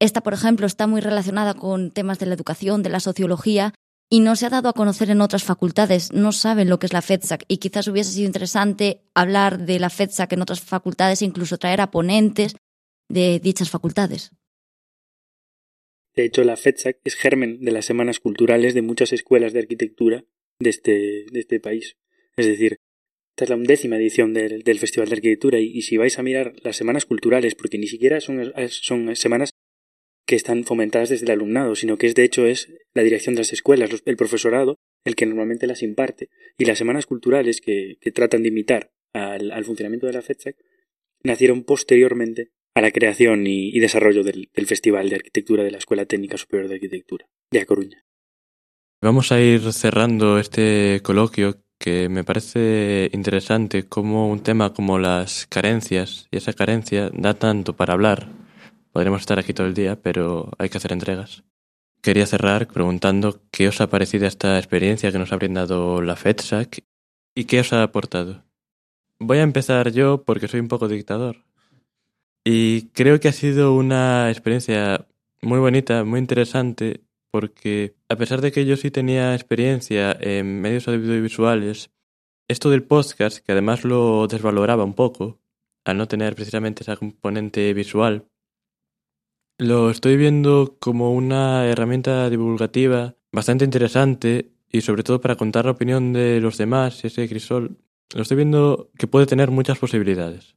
esta, por ejemplo, está muy relacionada con temas de la educación, de la sociología, y no se ha dado a conocer en otras facultades, no saben lo que es la FEDSAC y quizás hubiese sido interesante hablar de la FEDSAC en otras facultades incluso traer a ponentes de dichas facultades. De hecho, la FEDSAC es germen de las semanas culturales de muchas escuelas de arquitectura de este, de este país. Es decir, esta es la undécima edición del, del Festival de Arquitectura y, si vais a mirar las semanas culturales, porque ni siquiera son, son semanas que están fomentadas desde el alumnado, sino que es de hecho es la dirección de las escuelas, el profesorado, el que normalmente las imparte. Y las semanas culturales que, que tratan de imitar al, al, funcionamiento de la FEDSAC nacieron posteriormente a la creación y, desarrollo del, del, Festival de Arquitectura de la Escuela Técnica Superior de Arquitectura de A Coruña. Vamos a ir cerrando este coloquio que me parece interesante como un tema como las carencias y esa carencia da tanto para hablar Podremos estar aquí todo el día, pero hay que hacer entregas. Quería cerrar preguntando qué os ha parecido esta experiencia que nos ha brindado la FEDSAC y qué os ha aportado. Voy a empezar yo porque soy un poco dictador. Y creo que ha sido una experiencia muy bonita, muy interesante, porque a pesar de que yo sí tenía experiencia en medios audiovisuales, esto del podcast, que además lo desvaloraba un poco, al no tener precisamente esa componente visual, lo estoy viendo como una herramienta divulgativa bastante interesante y sobre todo para contar la opinión de los demás, ese crisol, lo estoy viendo que puede tener muchas posibilidades.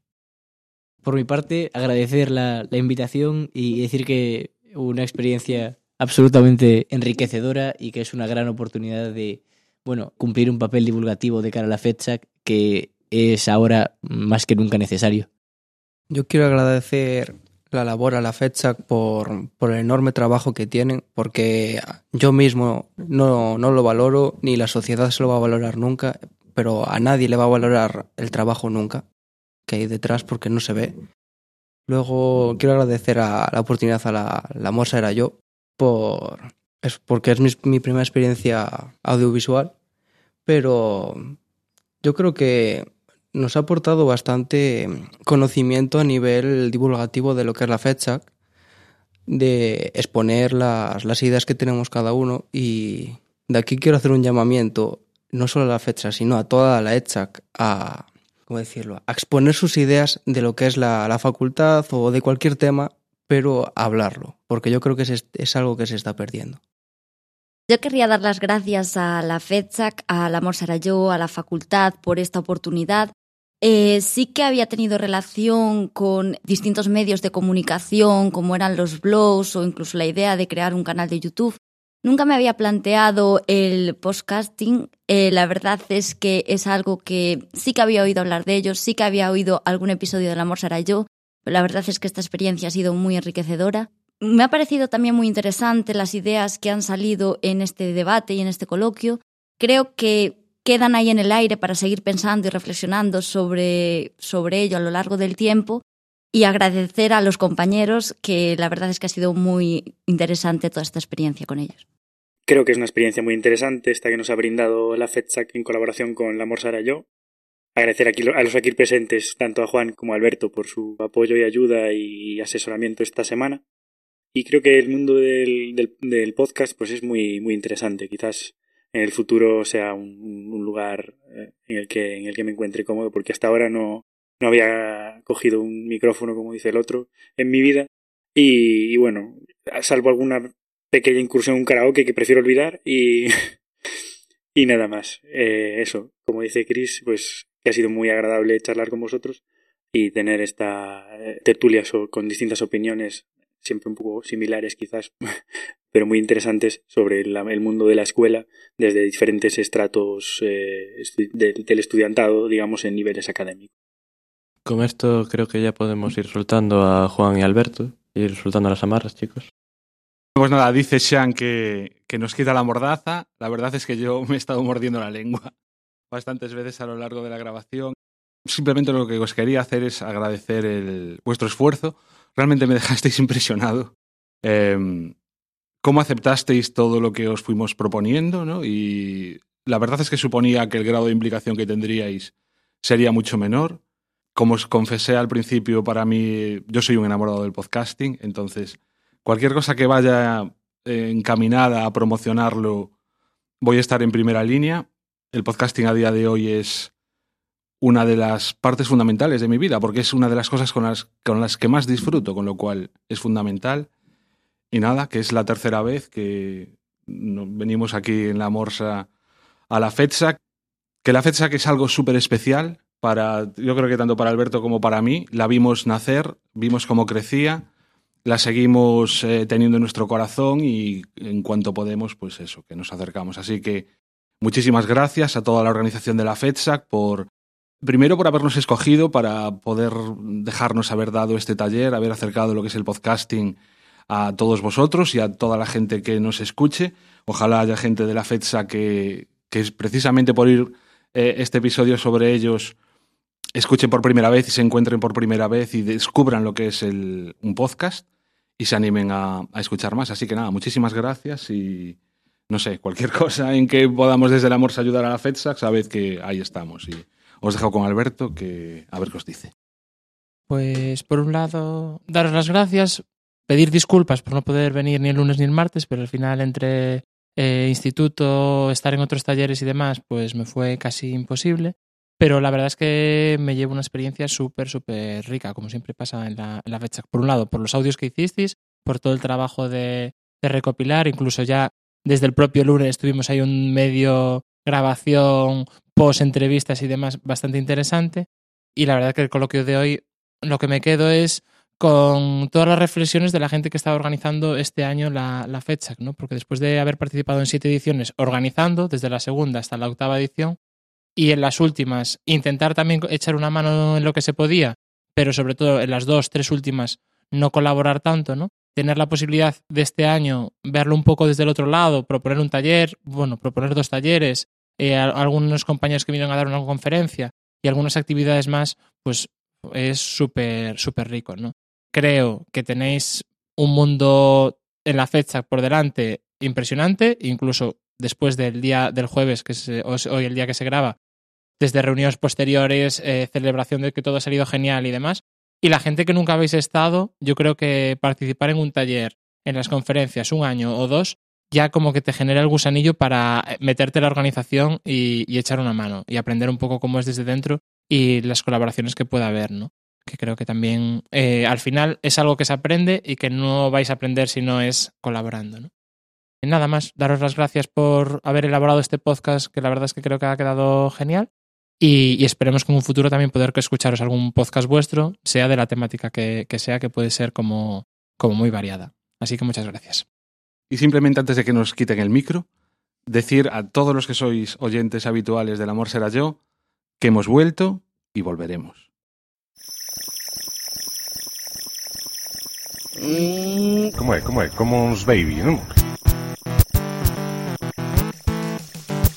Por mi parte, agradecer la, la invitación y decir que una experiencia absolutamente enriquecedora y que es una gran oportunidad de bueno, cumplir un papel divulgativo de cara a la fecha que es ahora más que nunca necesario. Yo quiero agradecer la labor a la fecha por, por, el enorme trabajo que tienen, porque yo mismo no, no lo valoro, ni la sociedad se lo va a valorar nunca, pero a nadie le va a valorar el trabajo nunca que hay detrás porque no se ve. Luego quiero agradecer a la oportunidad a la, la Morsa era yo, por, es porque es mi, primera experiencia audiovisual, pero yo creo que nos ha aportado bastante conocimiento a nivel divulgativo de lo que es la FEDSAC, de exponer las, las ideas que tenemos cada uno y de aquí quiero hacer un llamamiento no solo a la FEDSAC, sino a toda la ETSAC a, ¿cómo decirlo?, a exponer sus ideas de lo que es la, la facultad o de cualquier tema, pero a hablarlo, porque yo creo que es, algo que se está perdiendo. Yo querría dar las gracias a la FEDSAC, a la Morsarayó, a la facultad por esta oportunidad eh, sí que había tenido relación con distintos medios de comunicación, como eran los blogs o incluso la idea de crear un canal de YouTube. Nunca me había planteado el podcasting. Eh, la verdad es que es algo que sí que había oído hablar de ello, sí que había oído algún episodio del Amor será yo, la verdad es que esta experiencia ha sido muy enriquecedora. Me ha parecido también muy interesante las ideas que han salido en este debate y en este coloquio. Creo que quedan ahí en el aire para seguir pensando y reflexionando sobre, sobre ello a lo largo del tiempo y agradecer a los compañeros que la verdad es que ha sido muy interesante toda esta experiencia con ellos. Creo que es una experiencia muy interesante esta que nos ha brindado la FEDSAC en colaboración con la Morsara Yo. Agradecer aquí a los aquí presentes, tanto a Juan como a Alberto, por su apoyo y ayuda y asesoramiento esta semana. Y creo que el mundo del, del, del podcast pues es muy, muy interesante. Quizás en el futuro sea un, un lugar eh, en el, que, en el que me encuentre cómodo, porque hasta ahora no, no había cogido un micrófono, como dice el otro, en mi vida. Y, bueno, salvo alguna pequeña incursión en un karaoke que prefiero olvidar y, y nada más. Eh, eso, como dice Chris, pues ha sido muy agradable charlar con vosotros y tener esta eh, tertulia con distintas opiniones, siempre un poco similares quizás, pero muy interesantes sobre el mundo de la escuela desde diferentes estratos eh, de, del estudiantado, digamos, en niveles académicos. Con esto creo que ya podemos ir soltando a Juan y Alberto, ir soltando las amarras, chicos. Pues nada, dice Sean que, nos quita la mordaza. La verdad es que yo me he estado mordiendo la lengua bastantes veces a lo largo de la grabación. Simplemente lo que os quería hacer es agradecer vuestro esfuerzo. Realmente me dejasteis impresionado. Eh, cómo aceptasteis todo lo que os fuimos proponiendo, ¿no? Y la verdad es que suponía que el grado de implicación que tendríais sería mucho menor. Como os confesé al principio, para mí, yo soy un enamorado del podcasting, entonces cualquier cosa que vaya eh, encaminada a promocionarlo, voy a estar en primera línea. El podcasting a día de hoy es una de las partes fundamentales de mi vida, porque es una de las cosas con las, con las que más disfruto, con lo cual es fundamental. Y nada, que es la tercera vez que venimos aquí en la Morsa a la FEDSAC, que la FEDSAC es algo súper especial para, yo creo que tanto para Alberto como para mí. La vimos nacer, vimos cómo crecía, la seguimos eh, teniendo en nuestro corazón y en cuanto podemos, pues eso, que nos acercamos. Así que muchísimas gracias a toda la organización de la FEDSAC por, primero por habernos escogido para poder dejarnos haber dado este taller, haber acercado lo que es el podcasting a todos vosotros y a toda la gente que nos escuche. Ojalá haya gente de la FEDSA que, que precisamente por ir eh, este episodio sobre ellos escuchen por primera vez y se encuentren por primera vez y descubran lo que es el, un podcast y se animen a, escuchar más. Así que nada, muchísimas gracias y no sé, cualquier cosa en que podamos desde el amor ayudar a la FEDSA, sabed que ahí estamos. Y os dejo con Alberto que a ver qué os dice. Pues por un lado, daros las gracias pedir disculpas por no poder venir ni el lunes ni el martes, pero al final entre eh, instituto, estar en otros talleres y demás, pues me fue casi imposible. Pero la verdad es que me llevo una experiencia súper, súper rica, como siempre pasa en la, la, fecha. Por un lado, por los audios que hicisteis, por todo el trabajo de, de recopilar, incluso ya desde el propio lunes tuvimos ahí un medio grabación, post entrevistas y demás bastante interesante. Y la verdad que el coloquio de hoy lo que me quedo es con todas las reflexiones de la gente que estaba organizando este año la, la ¿no? Porque después de haber participado en siete ediciones organizando, desde la segunda hasta la octava edición, y en las últimas intentar también echar una mano en lo que se podía, pero sobre todo en las dos, tres últimas no colaborar tanto, ¿no? Tener la posibilidad de este año verlo un poco desde el otro lado, proponer un taller, bueno, proponer dos talleres, eh, algunos compañeros que vinieron a dar una conferencia y algunas actividades más, pues es súper, súper rico, ¿no? creo que tenéis un mundo en la fecha por delante impresionante, incluso después del día del jueves, que es hoy el día que se graba, desde reuniones posteriores, eh, celebración de que todo ha salido genial y demás. Y la gente que nunca habéis estado, yo creo que participar en un taller, en las conferencias, un año o dos, ya como que te genera el gusanillo para meterte en la organización y, echar una mano y aprender un poco cómo es desde dentro y las colaboraciones que pueda haber, ¿no? que creo que también eh, al final es algo que se aprende y que no vais a aprender si no es colaborando. ¿no? Nada más, daros las gracias por haber elaborado este podcast, que la verdad es que creo que ha quedado genial. Y, y esperemos que en un futuro también poder que escucharos algún podcast vuestro, sea de la temática que, que sea, que puede ser como, como muy variada. Así que muchas gracias. Y simplemente antes de que nos quiten el micro, decir a todos los que sois oyentes habituales del Amor Será Yo que hemos vuelto y volveremos. Como é, como é? Como uns baby?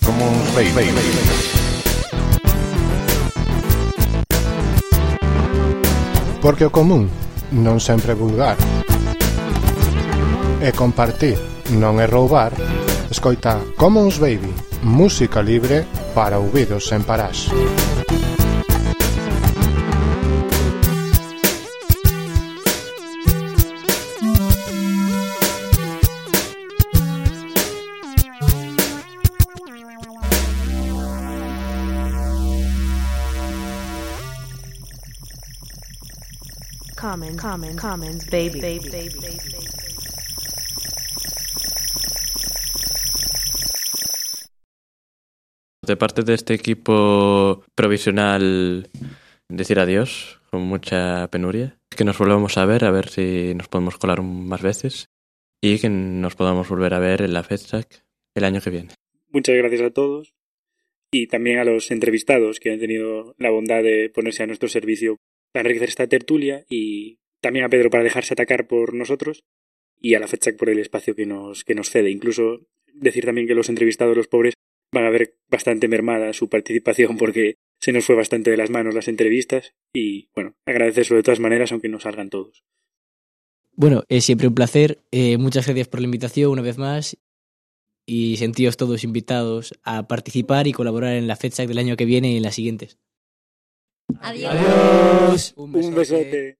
Como uns baby. baby. Porque o común non sempre é vulgar. E compartir non é roubar. Escoita Commons Baby, música libre para ouvidos sen parás. Common, common, commons, baby, baby, baby, baby. De parte de este equipo provisional, decir adiós con mucha penuria. Que nos volvamos a ver, a ver si nos podemos colar más veces. Y que nos podamos volver a ver en la FedSac el año que viene. Muchas gracias a todos y también a los entrevistados que han tenido la bondad de ponerse a nuestro servicio para enriquecer esta tertulia y también a Pedro para dejarse atacar por nosotros y a la fecha por el espacio que nos, que nos cede. Incluso decir también que los entrevistados, los pobres, van a ver bastante mermada su participación porque se nos fue bastante de las manos las entrevistas y bueno, agradecérselo de todas maneras aunque no salgan todos. Bueno, es siempre un placer. Eh, muchas gracias por la invitación una vez más. Y sentíos todos invitados a participar y colaborar en la FedSac del año que viene y en las siguientes. Adiós. Adiós. Un besote. Dizme que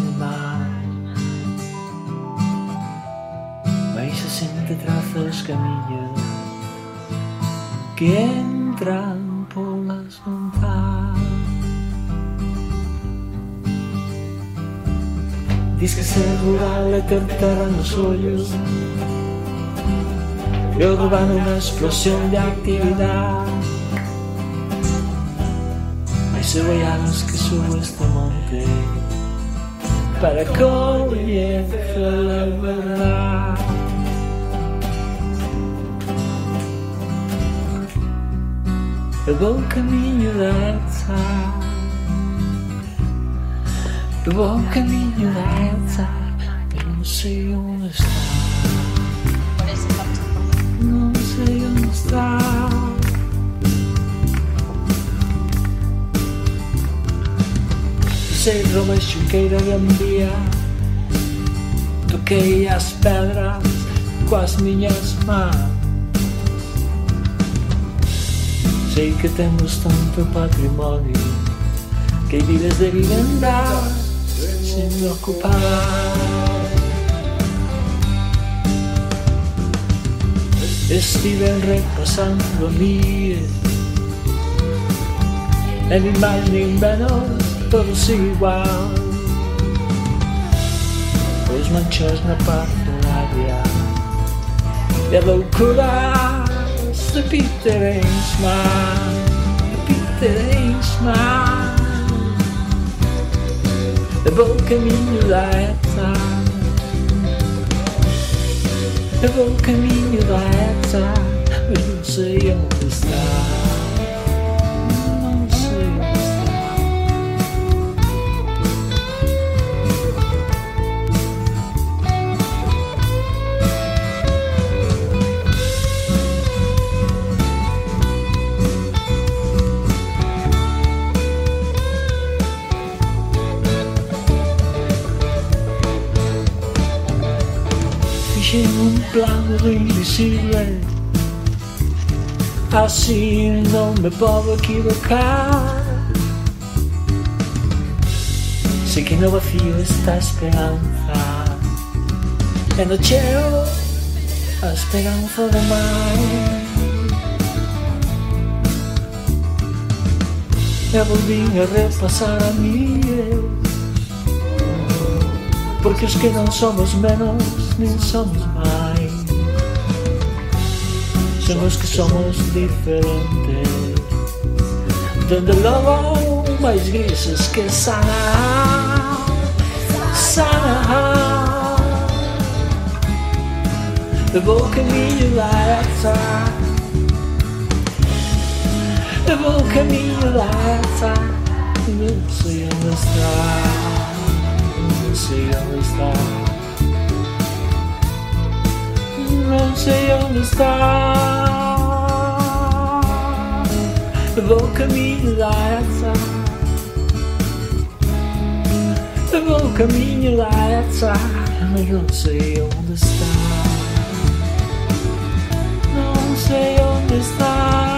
sempre trazo os caminhos que entran polas montañas Diz que ser rural é ter terra nos olhos e explosión de actividad. Mas eu hai anos que subo este monte Para coñecer a verdade Eu vou caminho da outside Eu vou caminho da outside Eu não sei onde está. Não sei onde está. Sei do baixo que da Gambia Toquei as pedras com as minhas mãos. Sei que temos tanto patrimonio Que vives de vivenda Sin ocupar Estive repasando mi E nin máis nin menos todos igual Os manchos na parcelaria E a loucura It's the Peter Enchman, Peter Enchman, eu vou caminho da ETA, eu é vou caminho da ETA, mas não sei onde está. plano invisible. Así no me puedo equivocar. Sé que no vacío esta esperanza. E no cheo a esperanza de mar. E volvín a repasar a mí Porque os que non somos menos, nin somos Son os que somos diferentes. Dende logo máis grises que sana Sana Eu vou caminho da essa Eu vou caminho da essa Não sei onde está Não sei onde está Sei onde está. Vou caminho da essa vou caminho da essa Mas não sei onde Não sei onde está